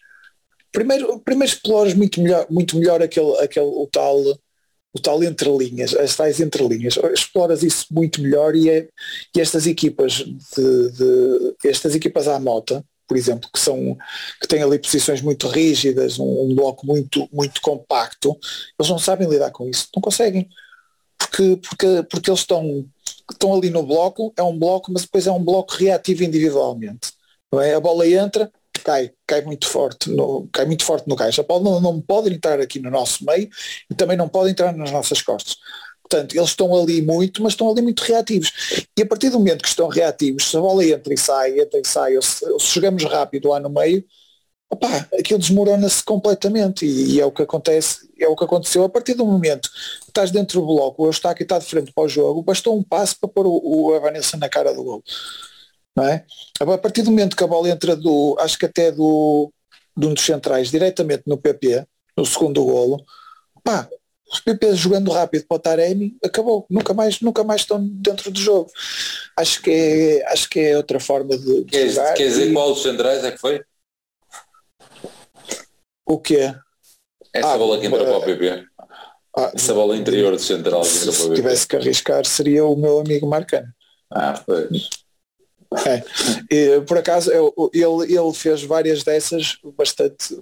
Primeiro, primeiro explores muito melhor, muito melhor aquele, aquele, o tal o tal entre linhas, as tais entre linhas, exploras isso muito melhor e, é, e estas equipas de, de, estas equipas à mota por exemplo, que são que têm ali posições muito rígidas, um, um, bloco muito muito compacto, eles não sabem lidar com isso, não conseguem, porque porque porque eles estão estão ali no bloco, é um bloco, mas depois é um bloco reativo individualmente, é? A bola entra, cai, cai muito forte, no, cai muito forte no caixa. A bola não, não pode entrar aqui no nosso meio e também não pode entrar nas nossas costas. Portanto, eles estão ali muito, mas estão ali muito reativos. E a partir do momento que estão reativos, se a bola entra e sai, entra e sai, ou se, ou se chegamos rápido lá no meio, opá, aquilo desmorona-se completamente e, e, é o que acontece, é o que aconteceu a partir do momento que estás dentro do bloco, o Eustáquio está de frente para o jogo, bastou um passo para pôr o, o Evanilson na cara do gol. Não é? A partir do momento que a bola entra do, acho que até do, de um dos centrais, diretamente no PP, no segundo golo, pá, os PP jogando rápido para o Taremi, acabou, nunca mais, nunca mais estão dentro do jogo. Acho que é, acho que é outra forma de, de quer, jogar. Quer dizer, e... qual dos centrais é que foi? O quê? Essa ah, bola que entrou para o PP. Ah, Essa bola interior do central que PP. Se tivesse que arriscar seria o meu amigo Marcano. Ah, pois. É. E, por acaso ele, ele fez várias dessas bastante,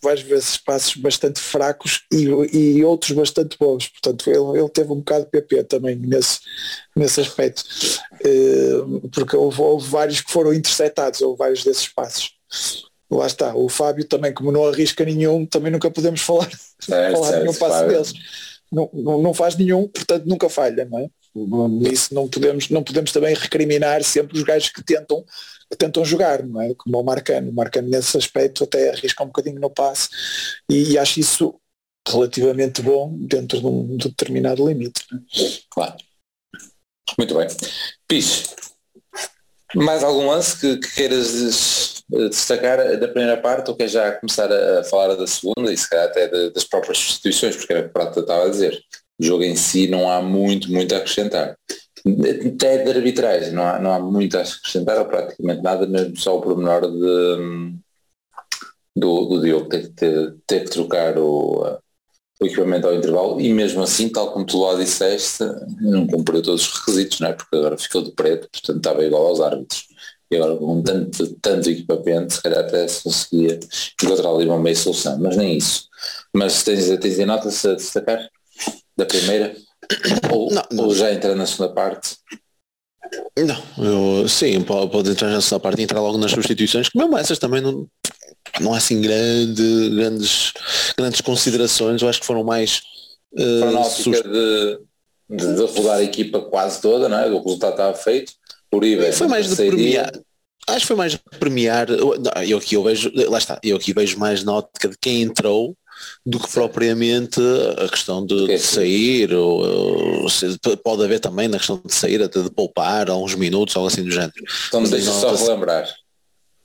várias vezes passos bastante fracos e, e outros bastante bons. Portanto, ele, ele teve um bocado de PP também nesse, nesse aspecto. Uh, porque houve, houve, vários que foram interceptados, houve vários desses passos. Lá está, o Fábio também, como não arrisca nenhum, também nunca podemos falar, certo, falar certo, nenhum passo Fábio. deles. Não, não, não faz nenhum, portanto nunca falha, não é? Nisso não podemos, não podemos também recriminar sempre os gajos que tentam, que tentam jogar, não é? Como o Marcano. O Marcano nesse aspecto até arrisca um bocadinho no passe e, e acho isso relativamente bom dentro de um, de determinado limite. É? Claro. Muito bem. Piche, mais algum lance que, que queiras destacar da primeira parte ou quer já começar a falar da segunda e se calhar até das próprias substituições, porque era o que Prata estava a dizer. O jogo em si não há muito, muito a acrescentar. Até de arbitragem não há, não há muito a acrescentar, ou praticamente nada, mesmo só o pormenor de, do, do Diogo ter, ter, ter que trocar o, o equipamento ao intervalo e mesmo assim, tal como tu lá disseste, não cumpriu todos os requisitos, não é? porque agora ficou de preto, portanto estava igual aos árbitros. E agora com tanto, tanto equipamento, se calhar até se conseguia encontrar ali uma meia solução, mas nem isso. Mas tens, tens em nota se destacar da primeira? Ou, não, não. ou já entrar na segunda parte? Não, eu, sim, pode, entrar na segunda parte e entrar logo nas substituições, que mesmo essas também não, não há assim grande, grandes, grandes considerações, eu acho que foram mais uh, foram sust... de, de, de rodar a equipa quase toda, não é? o resultado estava feito, Uribe foi mais de premiar acho que foi mais premiar eu aqui eu vejo, lá está, eu aqui vejo mais na ótica de quem entrou do que propriamente a questão de, de sair, ou, ou se, pode haver também na questão de sair, até de poupar alguns minutos, algo assim do género. Então deixa só relembrar,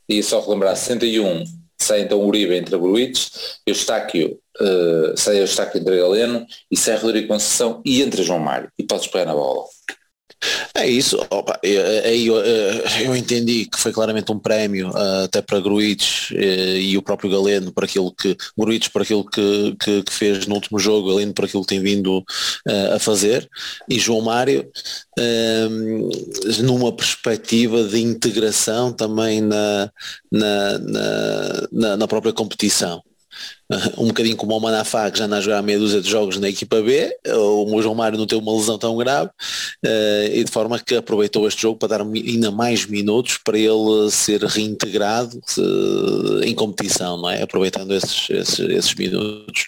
e só relembrar, 61 sai então Uribe entre Bruites, Eustáquio, uh, sai Eustáquio entre Galeno e sai Rodrigo Conceição e entra João Mário e podes pegar na bola. É isso, Opa, eu, eu, eu, entendi que foi claramente um prémio uh, até para Gruites e o próprio Galeno para aquilo que Gruites para aquilo que, que, que, fez no último jogo, Galeno para aquilo que tem vindo a fazer e João Mário numa perspectiva de integração também na, na, na, na própria competição. um bocadinho como o Manafá que já anda a jogar meia dúzia de jogos na equipa B, o João Mário não teve uma lesão tão grave uh, e de forma que aproveitou este jogo para dar ainda mais minutos para ele ser reintegrado uh, em competição, não é? Aproveitando esses, esses, esses minutos.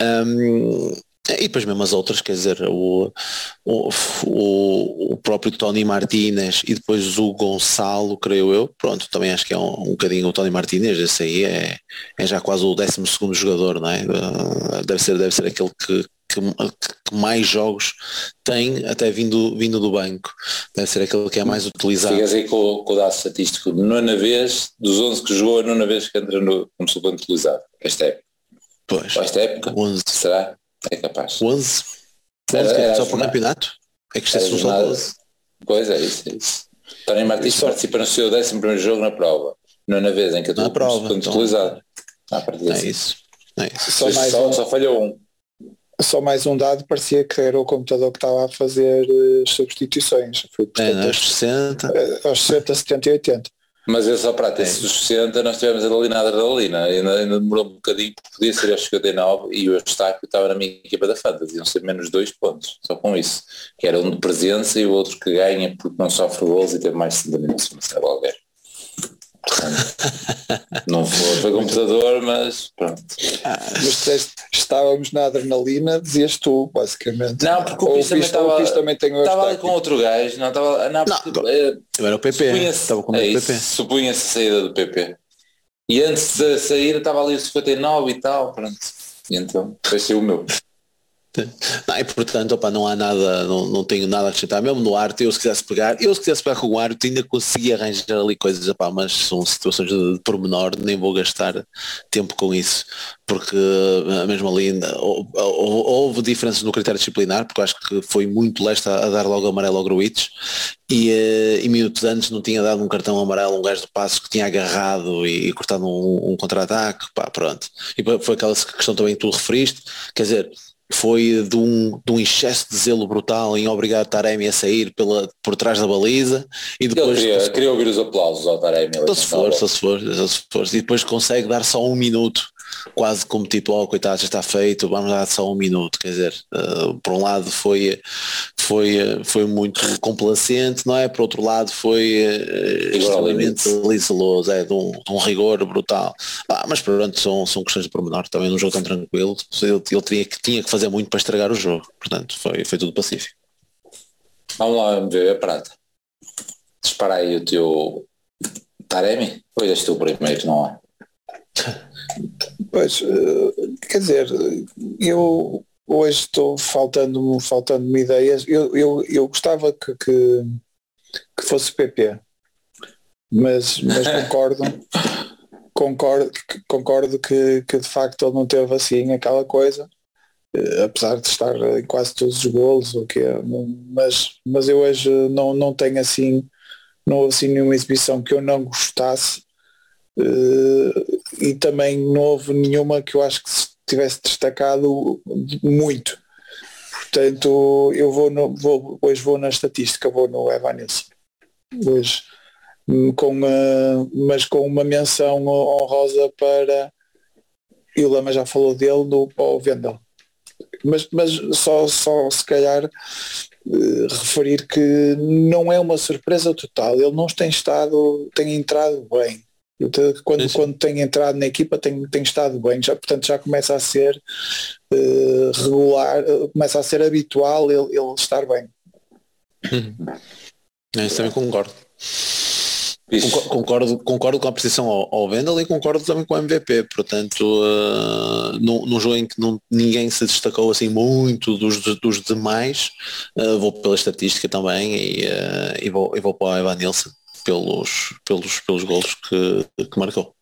Um, e depois mesmo as outras, quer dizer, o, o, o, o próprio Tony Martinez e depois o Gonçalo, creio eu, pronto, também acho que é um, um bocadinho o Tony Martinez, esse aí é, é já quase o 12 segundo jogador, não é? Deve ser, deve ser aquele que, que, que, mais jogos tem até vindo, vindo do banco. Deve ser aquele que é mais utilizado. Ficas aí com, com o dado estatístico, nona vez, dos 11 que jogou, a nona vez que entra no, como suplente utilizado, esta época. Pois. Esta época, 11. será? É capaz. 11? 11 era, só para o campeonato? É que isto é só 12. Pois é, isso, é isso. Tony Martins só... participa no seu 11 primeiro jogo na prova. Não na vez em que eu estou prova, então, utilizado. é isso. É isso. Só, mais só, um, só falhou um. Só mais um dado, parecia que era o computador que estava a fazer uh, substituições. Foi, portanto, é, aos 60. Uh, aos 60, 70 e 80. Mas eu só para ter 60 nós tivemos a Dalina, ainda, ainda demorou um bocadinho, podia ser aos 59 e o Eustáquio estava na minha equipa da Fantasy, iam ser menos dois pontos, só com isso, que era um de presença e o outro que ganha porque não sofre gols e teve mais 60 minutos, não sei qualquer. Não foi, foi computador, mas pronto. Ah, mas estávamos na adrenalina, dizias tu, basicamente. Não, porque o Pis também estava, também tem estava ali com outro gajo, não estava. Não, porque, não, eh, eu era o PP, estava com o é PP. Supunha-se a saída do PP. E antes de sair estava ali o 59 e tal, pronto. E então, foi ser o meu. Não, e portanto, opa, não há nada, não, não tenho nada a acrescentar, mesmo no arte, eu se quisesse pegar, eu se quisesse pegar com o arte ainda conseguia arranjar ali coisas, opa, mas são situações de, de pormenor, nem vou gastar tempo com isso, porque eh, mesmo ali houve diferenças no critério disciplinar, porque eu acho que foi muito leste a, a dar logo amarelo ao Gruites, e, uh, e minutos antes não tinha dado um cartão amarelo um gajo do passo que tinha agarrado e, e cortado um, um contra-ataque, pá, pronto. E foi aquela questão também que tu referiste, quer dizer, foi de um, de um excesso de zelo brutal em obrigar Taremi a sair pela, por trás da baliza e depois Ele queria, queria ouvir os aplausos ao Taremi só se for, só se for, só se for. E depois consegue dar só um minuto quase como tipo, oh coitado, já está feito, vamos dar só um minuto, quer dizer, uh, por um lado foi, foi, foi muito complacente, não é? Por outro lado foi uh, extremamente liceloso, é de um, de um, rigor brutal. Ah, mas pronto, são, são questões de pormenor, também num jogo tão tranquilo, ele, ele tinha, que, tinha que fazer muito para estragar o jogo, portanto foi, foi tudo pacífico. Vamos lá, MV, prata. Dispara aí o teu Taremi? Ou és tu primeiro, não é? Pois, eh, quer dizer, eu hoje estou faltando-me faltando ideias. Eu, eu, eu gostava que, que, que fosse PP, mas, mas concordo, concordo, concordo que, que de facto ele não teve assim aquela coisa, eh, apesar de estar em quase todos os golos, o que é, mas, mas eu hoje não, não tenho assim, não houve assim nenhuma exibição que eu não gostasse. Uh, e também não houve nenhuma que eu acho que se tivesse destacado muito. Portanto, eu vou, no, vou hoje vou na estatística, vou no Evanilson. Hoje com, uh, mas com uma menção honrosa para e o Lama já falou dele no Paul Vendel. Mas, mas só, só se calhar uh, referir que não é uma surpresa total. Ele não tem estado, tem entrado bem. Quando, quando tem entrado na equipa tem, tem estado bem, já, portanto já começa a ser uh, regular, começa a ser habitual ele, ele estar bem. Hum. Isso também concordo. Concordo, concordo com a apreciação ao, ao Vendel e concordo também com o MVP, portanto, uh, num, num jogo em que não, ninguém se destacou assim muito dos, dos demais, uh, vou pela estatística também e, uh, e, vou, e vou para o Evan Nilsson pelos, pelos, pelos golos que, que marcou.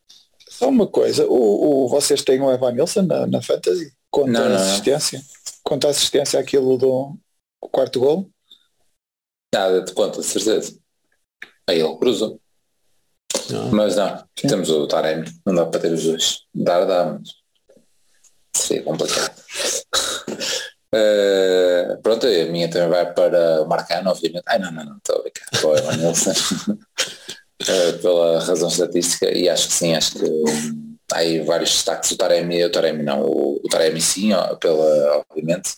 Só uma coisa, o, o vocês têm o Evan Nilsson na, na Fantasy? Conta não, não, assistência? Conta a assistência aquilo do quarto gol? Nada de conta, certeza. Aí ele cruzou. Não. Mas não, Sim. temos o Taremi, não dá para ter os dois. Dar dá, mas seria complicado. Uh, pronto, a minha também vai para o Marcano, obviamente. Ai não, não, não, estou a brincar. Para o Evanilson. uh, pela razão estatística e acho que sim, acho que há aí vários destaques. O Taremi, o Taremi não, o, o Taremi sim, ó, pela, obviamente,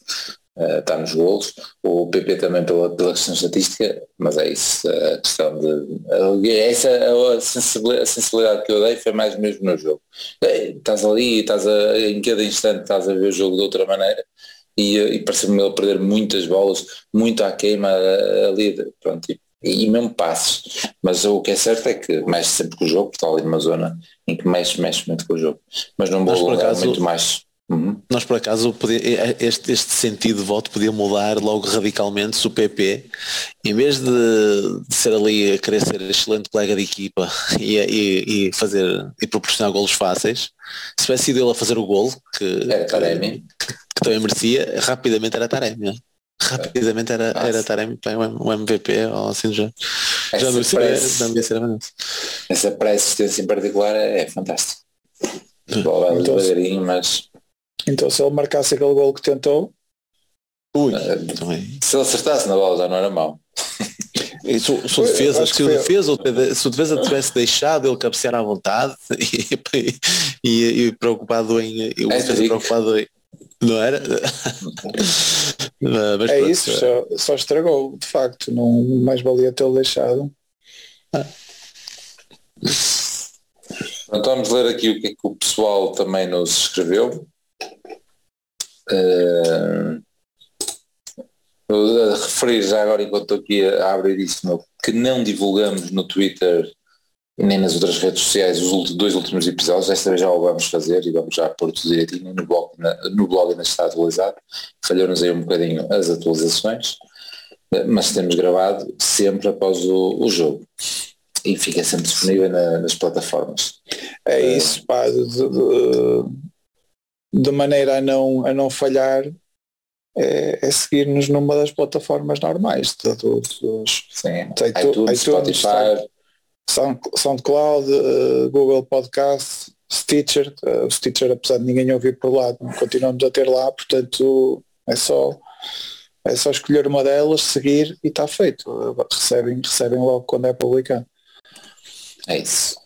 está eh, nos golos, o PP também pela, pela questão estatística, mas é isso, a questão de essa a sensibilidade, a sensibilidade que eu dei foi mais mesmo no jogo. Estás ali, estás em cada instante estás a ver o jogo de outra maneira e, e parece-me ele perder muitas bolas, muito à queima ali, pronto, e, e mesmo passos. Mas o que é certo é que mexe sempre com o jogo, está ali numa zona em que mexe, mexe muito com o jogo. Mas não vou acaso, muito mais Uhum. Nós por acaso este, este sentido de voto podia mudar logo radicalmente se o PP, em vez de, de ser ali a querer ser excelente colega de equipa e, e, e, fazer e proporcionar golos fáceis, se tivesse sido ele a fazer o golo, que, Taremi. Que, que, também merecia, rapidamente era Taremi. É? Rapidamente era, era Taremi o MVP ou assim já. Já não ser Essa pré-assistência em particular é, é fantástica. Bola então, devagarinho, mas então se ele marcasse aquele gol que tentou. Ui, se ele acertasse na bola já não era mau. E se, se o defesa, se o defesa, se o defesa tivesse deixado ele cabecear à vontade e, e, e preocupado em. O é preocupado em. Não era? Mas, é pronto, isso, só, só, estragou, de facto, não mais valia tê-lo deixado. Ah. Então vamos ler aqui o que é que o pessoal também nos escreveu. Uh, a referir já agora enquanto estou aqui a abrir isso, que não divulgamos no Twitter nem nas outras redes sociais os dois últimos episódios, esta vez já o vamos fazer e vamos já pôr tudo direitinho no blog, na, no blog ainda está atualizado, falhou-nos aí um bocadinho as atualizações, mas temos gravado sempre após o, o jogo. E fica sempre disponível na, nas plataformas. É isso, pá, de, de, de maneira a não, a não falhar é, é seguir-nos numa das plataformas normais de, dos, Sim, iTunes, iTunes Spotify. SoundCloud, uh, Google Podcast, Stitcher, uh, o Stitcher apesar de ninguém ouvir por lá, continuamos a ter lá, portanto é só é só escolher uma delas, seguir e está feito. Recebem, recebem logo quando é publicado. É isso.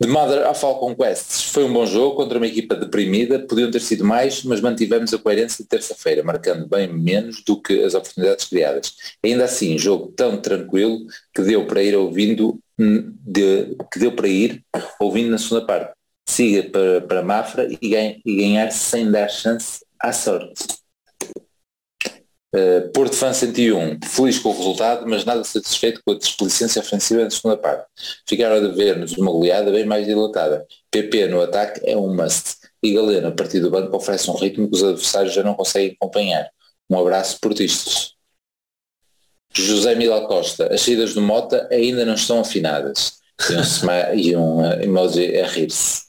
The Mother of Falcon Quests foi um bom jogo contra uma equipa deprimida, podiam ter sido mais, mas mantivemos a coerência de terça-feira, marcando bem menos do que as oportunidades criadas. Ainda assim, jogo tão tranquilo que deu para ir ouvindo, de, que deu para ir ouvindo na segunda parte. Siga para, para Mafra e, ganha, e ganhar sem dar chance à sorte. Uh, Porto Fã 101, feliz com o resultado, mas nada satisfeito com a desplicência ofensiva na segunda parte. Ficaram a dever-nos uma goleada bem mais dilatada. PP no ataque é um must. E Galeno, a partir do banco, oferece um ritmo que os adversários já não conseguem acompanhar. Um abraço, portistas. José Mila Costa, as saídas do Mota ainda não estão afinadas. E um, uh, emoji a rir-se.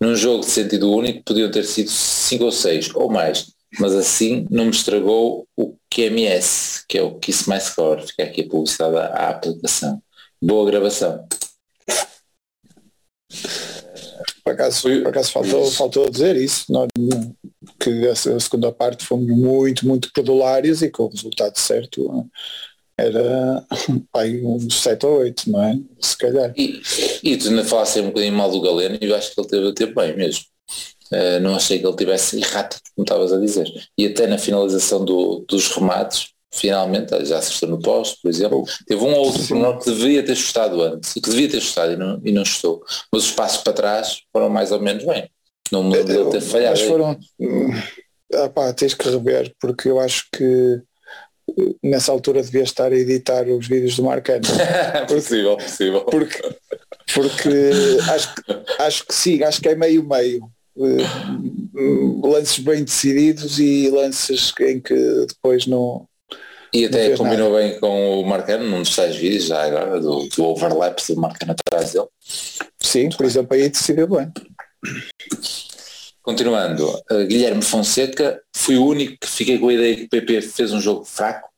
Num jogo de sentido único podiam ter sido 5 ou 6, ou mais, mas assim não me estragou o QMS, que é o Kiss My Score. Fica aqui a publicidade à aplicação. Boa gravação. Por acaso, por acaso faltou, faltou dizer isso, nós, que a segunda parte fomos muito, muito pedulários e com o resultado certo era aí uns 7 ou 8, não é? Se calhar. E, e tu ainda falaste um bocadinho mal do Galeno e eu acho que ele teve a ter bem mesmo. Uh, não achei que ele tivesse errado, como estavas a dizer. E até na finalização do, dos remates, finalmente, já acertou no posto, por exemplo, teve um outro pormenor que devia ter chutado antes, que devia ter chutado e não, e não chutou. Mas os passos para trás foram mais ou menos bem. Não me lembro de ter falhado. Mas foram. Ah, pá, tens que rever, porque eu acho que nessa altura devia estar a editar os vídeos do Marcano. possível, possível. Porque, porque acho, acho que sim, acho que é meio meio. Uh, lances bem decididos e lances em que depois não. E até combinou nada. bem com o Marcano num dos tais vídeos já agora, do, do overlap do Marcano atrás dele. Sim, por exemplo, aí decidiu bem. Continuando, uh, Guilherme Fonseca, fui o único que fiquei com a ideia que o PP fez um jogo fraco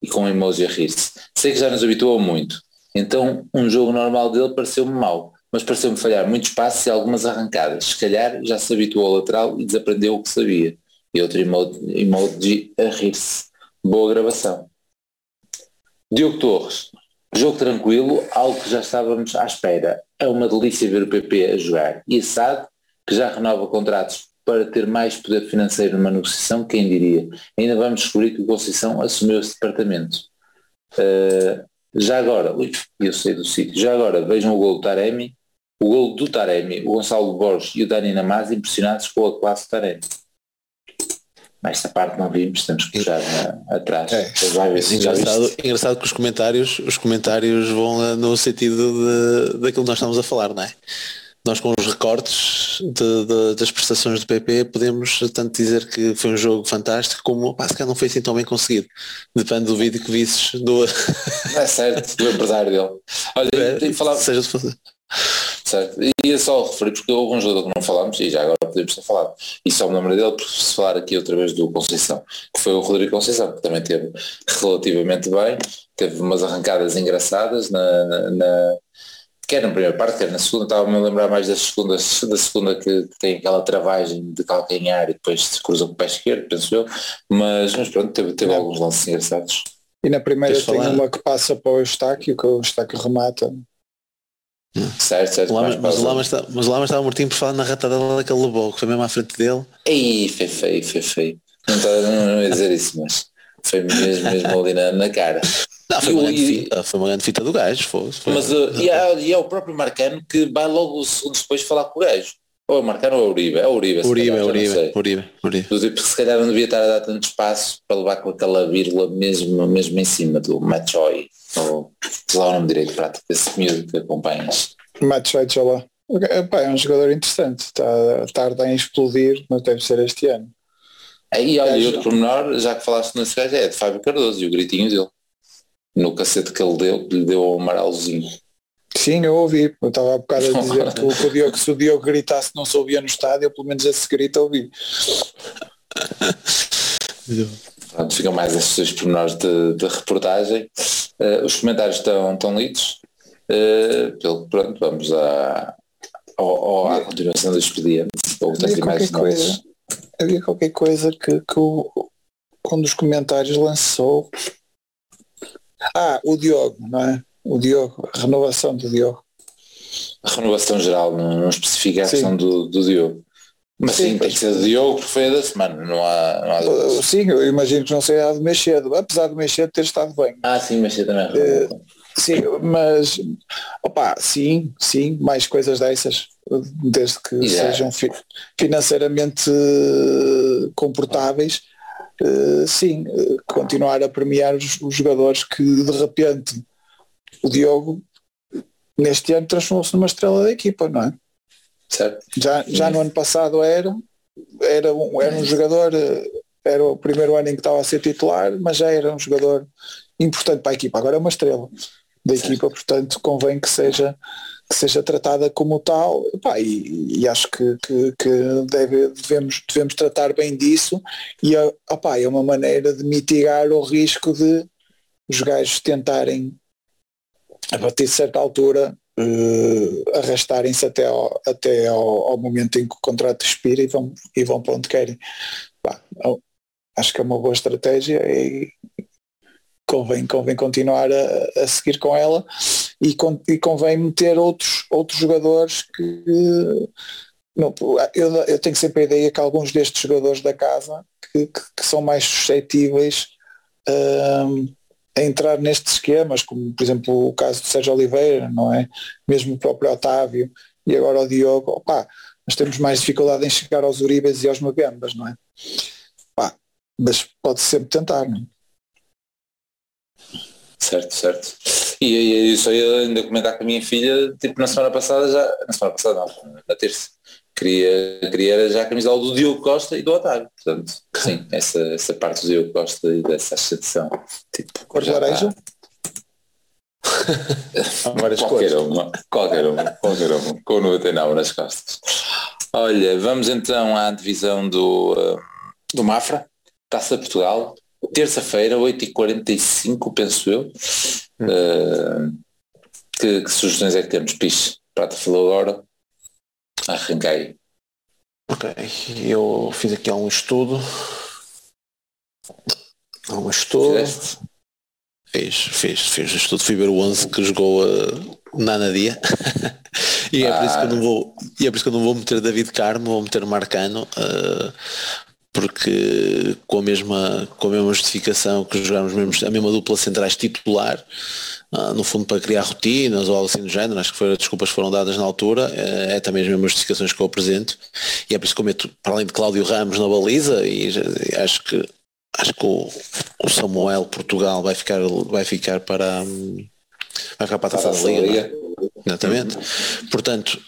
e com emoji a rir-se. Sei que já nos habituou muito, então um jogo normal dele pareceu-me mau, mas pareceu-me falhar muitos passos e algumas arrancadas. Se calhar já se habituou ao lateral e desaprendeu o que sabia. E outro emoji a rir-se. Boa gravação. Diogo Torres, jogo tranquilo, algo que já estávamos à espera. É uma delícia ver o PP a jogar. E a SAD que já renova contratos para ter mais poder financeiro numa negociação, quem diria? Ainda vamos descobrir que o Conceição assumiu esse departamento. Uh, já agora, ui, eu sei do sítio, já agora vejam o gol do Taremi, o gol do Taremi, o Gonçalo Borges e o Dani Namaz impressionados com a classe Taremi. Esta parte não vimos, temos que puxar atrás. É. engraçado, engraçado que os comentários, os comentários vão no sentido de, daquilo que nós estamos a falar, não é? nós com os recortes de, de, das prestações do PP podemos tanto dizer que foi um jogo fantástico como pá, se calhar não foi assim tão bem conseguido. Depende do vídeo que visses do. Não é certo, do empresário dele. Olha, é, falar. Seja de fazer. Certo. E ia só referir porque houve um jogador que não falámos e já agora podemos ter falado. E só me lembro dele por se falar aqui outra vez do Conceição, que foi o Rodrigo Conceição, que também teve relativamente bem, teve umas arrancadas engraçadas na, na, na quer na primeira parte, quer na segunda, estava-me a lembrar mais das segundas, da segunda que, tem aquela travagem de calcanhar e depois se cruza com o pé esquerdo, penso eu, mas, mas pronto, teve, teve alguns lances engraçados. E na primeira tem falar? uma que passa para o Eustáquio, que o Eustáquio remata. Certo, certo. Mas, mas, lá, mas, mas lá estava mortinho por falar na ratada daquele lobou, que foi mesmo à frente dele. Ei, foi feio, foi feio. Não, tá, não, não ia dizer isso, mas foi mesmo, mesmo ali na, na cara. Não, foi, uma grande fita, foi uma grande fita do gajo. Foi, foi mas uh, e, é, e, o próprio Marcano que vai logo depois falar com o gajo. Ou é o Marcano ou é o Uribe? É o Uribe. Uribe, calhar, Uribe, Uribe, Uribe. Porque se calhar não devia estar a dar tanto espaço para levar com aquela vírgula mesmo, mesmo em cima do Machoy. Ou lá o nome direito para esse miúdo que acompanhas. Machoy, lá. É um jogador interessante. Está tarde em explodir, mas deve ser este ano. Aí, olha, e outro pormenor, já que falaste nesse gajo, é de Fábio Cardoso e o gritinho dele no cacete que ele deu, lhe deu ao amaralzinho. Sim, eu ouvi. Eu estava há bocado a dizer que o, Diogo, se o Diogo gritasse não se ouvia no estádio, pelo menos esse grito ouvi. Pronto, ficam mais estes dois pormenores de, de reportagem. Uh, os comentários estão, estão lidos. Uh, pelo pronto, vamos à, ao, à continuação do expediente. Havia qualquer, coisa, havia qualquer coisa que, que o, um dos comentários lançou ah, o Diogo, não é? O Diogo, a renovação do Diogo. A renovação geral, não, não especifica a questão do, do Diogo. Mas sim, sim tem que ser do Diogo porque foi a da semana, não há, não há Sim, eu imagino que não seja a do Mexedo, apesar do Mexedo ter estado bem. Ah, sim, Mexedo também. É uh, sim, mas opa, sim, sim, mais coisas dessas, desde que yeah. sejam fi financeiramente comportáveis. uh, sim, continuar a premiar os, os, jogadores que de repente o Diogo neste ano transformou-se numa estrela da equipa, não é? Certo. Já, já no ano passado era, era um, era um jogador, era o primeiro ano em que estava a ser titular, mas já era um jogador importante para a equipa, agora é uma estrela da equipa, portanto convém que seja que seja tratada como tal pá, e, e, acho que, que, que deve, devemos, devemos tratar bem disso e opá, é uma maneira de mitigar o risco de os gajos tentarem a partir de certa altura uh, arrastarem-se até, ao, até ao, ao, momento em que o contrato expira e vão, e vão para onde querem. Pá, acho que é uma boa estratégia e convém, convém continuar a, a seguir com ela e, con, e convém meter outros, outros jogadores que não, eu, eu, tenho sempre a ideia que alguns destes jogadores da casa que, que, que são mais suscetíveis um, a entrar nestes esquemas, como por exemplo o caso de Sérgio Oliveira, não é? Mesmo o próprio Otávio e agora o Diogo, opá, nós temos mais dificuldade em chegar aos Uribas e aos Magambas, não é? Pá, mas pode sempre tentar, não é? Certo, certo. E, e isso aí eu ainda comentar com a minha filha, tipo na semana passada já, na semana passada não, na terça, queria, queria já a camisola do Diogo Costa e do Otávio. Portanto, sim, essa, essa parte do Diogo Costa e dessa associação. Tipo, Cor de laranja? Várias qualquer cores. uma, qualquer uma, qualquer uma, com 99 nas costas. Olha, vamos então à divisão do, uh, do Mafra, Taça Portugal, terça-feira, 8h45, penso eu. Uh, que, que, sugestões é que temos? Piche, Prata falou agora. Arranquei. Ok, eu fiz aqui um estudo. Um estudo. Fizeste? Fiz, fiz, fiz o estudo. Fui ver o 11 que jogou uh, Nana Dia. e, ah. é por isso que eu não vou, e é por isso que eu não vou meter David Carmo, vou meter Marcano. Uh, porque com a mesma, com a mesma justificação que jogámos mesmo, a mesma dupla centrais titular, uh, no fundo para criar rotinas ou algo assim do género, acho que foi, desculpas foram dadas na altura, uh, é também as mesmas justificações que eu apresento, e é por isso que eu meto, para além de Cláudio Ramos na baliza, e, acho que acho que o, o, Samuel Portugal vai ficar, vai ficar para vai ficar para a taça da Liga. É? Exatamente. Portanto,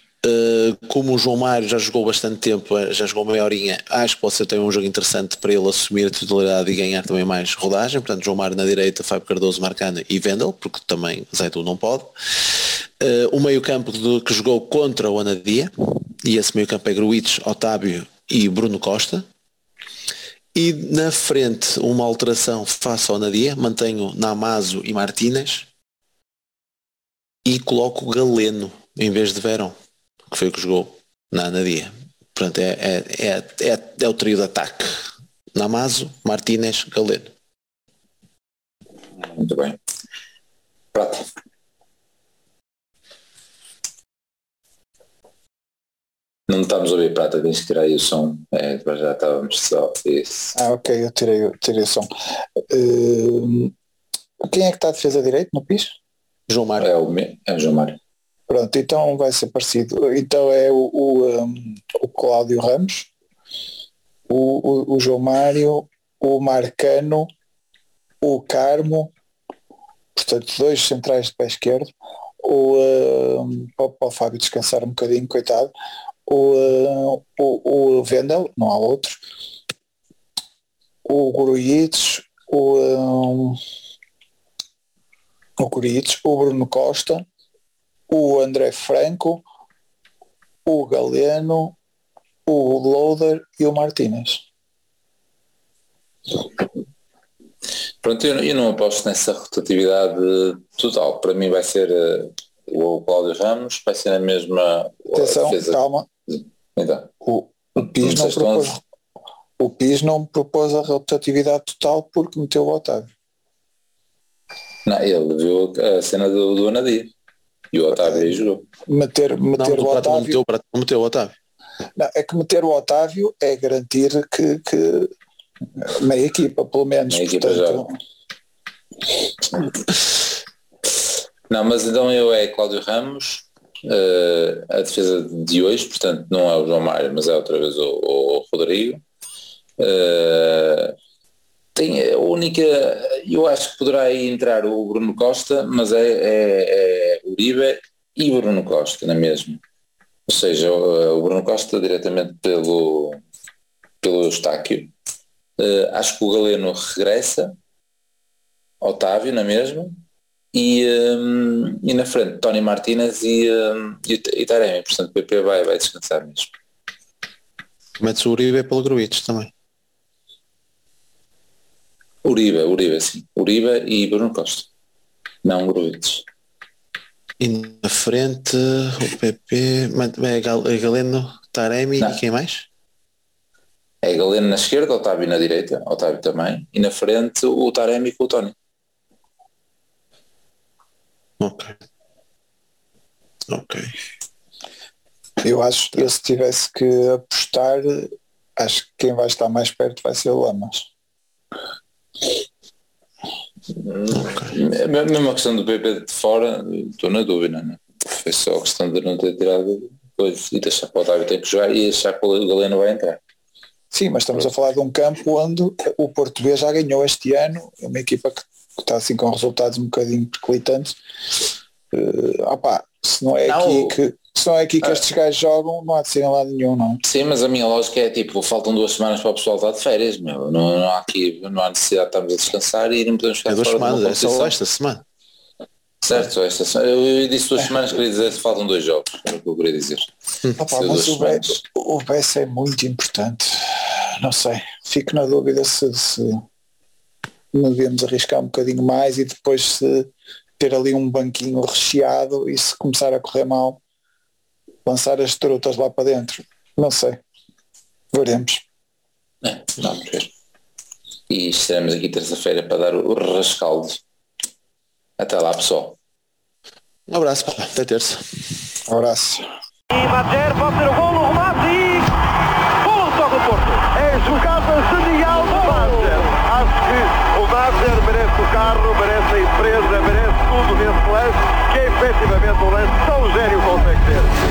como o João Mário já jogou bastante tempo, eh, já jogou meia horinha, acho que pode ser também um jogo interessante para ele assumir a titularidade e ganhar também mais rodagem. Portanto, João Mário na direita, Fábio Cardoso, Marcana e Vendel, porque também Zaitu não pode. Uh, o meio campo que jogou contra o Anadia, e esse meio campo é Gruites, Otávio e Bruno Costa. E na frente uma alteração face ao Nadia, mantenho Namazo e Martínez e coloco Galeno em vez de Verão que foi o que jogou na Anadia. Portanto, é, é, é, é, é o trio de ataque. Namazo, Martínez, Galeno. Muito bem. Prata. Não estamos a ouvir prata, tens que tirar aí o som. É, já estávamos só. Isso. Ah, ok, eu tirei, eu tirei o som. Uh, quem é que está a defesa direito no piso? João Mário. É o, é o João Mário. Pronto, então vai ser parecido. Então é o, o, um, o Cláudio Ramos, o, o, o, João Mário, o Marcano, o Carmo, portanto dois centrais de pé esquerdo, o, um, para, o Fábio descansar um bocadinho, coitado, o, o, o Vendel, não há outro, o Gruites, o, um, o Gruites, o Bruno Costa, o André Franco, o Galeno, o Loader e o Martínez. Pronto, eu, eu, não aposto nessa rotatividade total. Para mim vai ser uh, o Cláudio Ramos, vai ser a mesma Atenção, defesa. calma. Então, o, o, PIS não propôs, o PIS não propôs a rotatividade total porque meteu o Otávio. Não, ele viu a cena do, do Anadir. E o Otávio aí jogou. Meter, meter não, o Otávio. Meteu, meteu o Otávio. Não, é que meter o Otávio é garantir que, que meia equipa, pelo menos. Meia equipa portanto... Não, mas então eu é Cláudio Ramos, uh, a defesa de hoje, portanto não é o João Mário, mas é outra vez o, o Rodrigo. Uh, tem a única, eu acho que poderá aí entrar o Bruno Costa, mas é, é, é Uribe e Bruno Costa, na é mesma. Ou seja, o Bruno Costa diretamente pelo, pelo Eustáquio. Uh, acho que o Galeno regressa, Otávio na mesma, e, um, e na frente Tony Martinez e, um, e, Taremi, portanto o PP vai, vai descansar mesmo. Metes o Uribe pelo Gruites também. Uribe, Uribe, sim. Uribe e Bruno Costa. Não Gruites. E na frente o PP, é, é Galeno, Taremi Não. e quem mais? É Galeno na esquerda, Otávio na direita, Otávio também, e na frente o Taremi com o Tony. Ok. Ok. Eu acho que eu se tivesse que apostar, acho que quem vai estar mais perto vai ser o Lamas. Okay. Mesmo a questão do PP de fora, estou na dúvida, né? Foi só a questão de não ter tirado coisas e deixar para o Otávio ter que jogar e achar que o Galeno vai entrar. Sim, mas estamos a falar de um campo onde o português já ganhou este ano, é uma equipa que está assim com resultados um bocadinho perclitantes. Uh, opa, se não é não, aqui que se não é aqui que ah. estes gajos jogam, não há de ser em lado nenhum, não. Sim, mas a minha lógica é tipo, faltam duas semanas para o pessoal estar de férias, meu. Não, não há aqui, não há necessidade de estarmos a descansar e não podemos ficar é duas semanas, é só esta semana. Certo, esta semana. Eu disse duas semanas, queria dizer que faltam dois jogos, era o que eu queria dizer. Opa, mas o BES, o BES é muito importante. Não sei, fico na dúvida se, se não devemos arriscar um bocadinho mais e depois se ter ali um banquinho recheado e se começar a correr mal, lançar as trutas lá para dentro. Não sei. Veremos. É, vamos ver. E estaremos aqui terça-feira para dar o rascaldo. Até lá, pessoal. Um abraço, até terça. Um abraço. E pode ser o golo, o remate e... Golo só do Porto. É jogada genial do. Acho que o merece o carro, merece a empresa, merece tudo nesse lance, que é efetivamente um lance tão gênio consegue ser.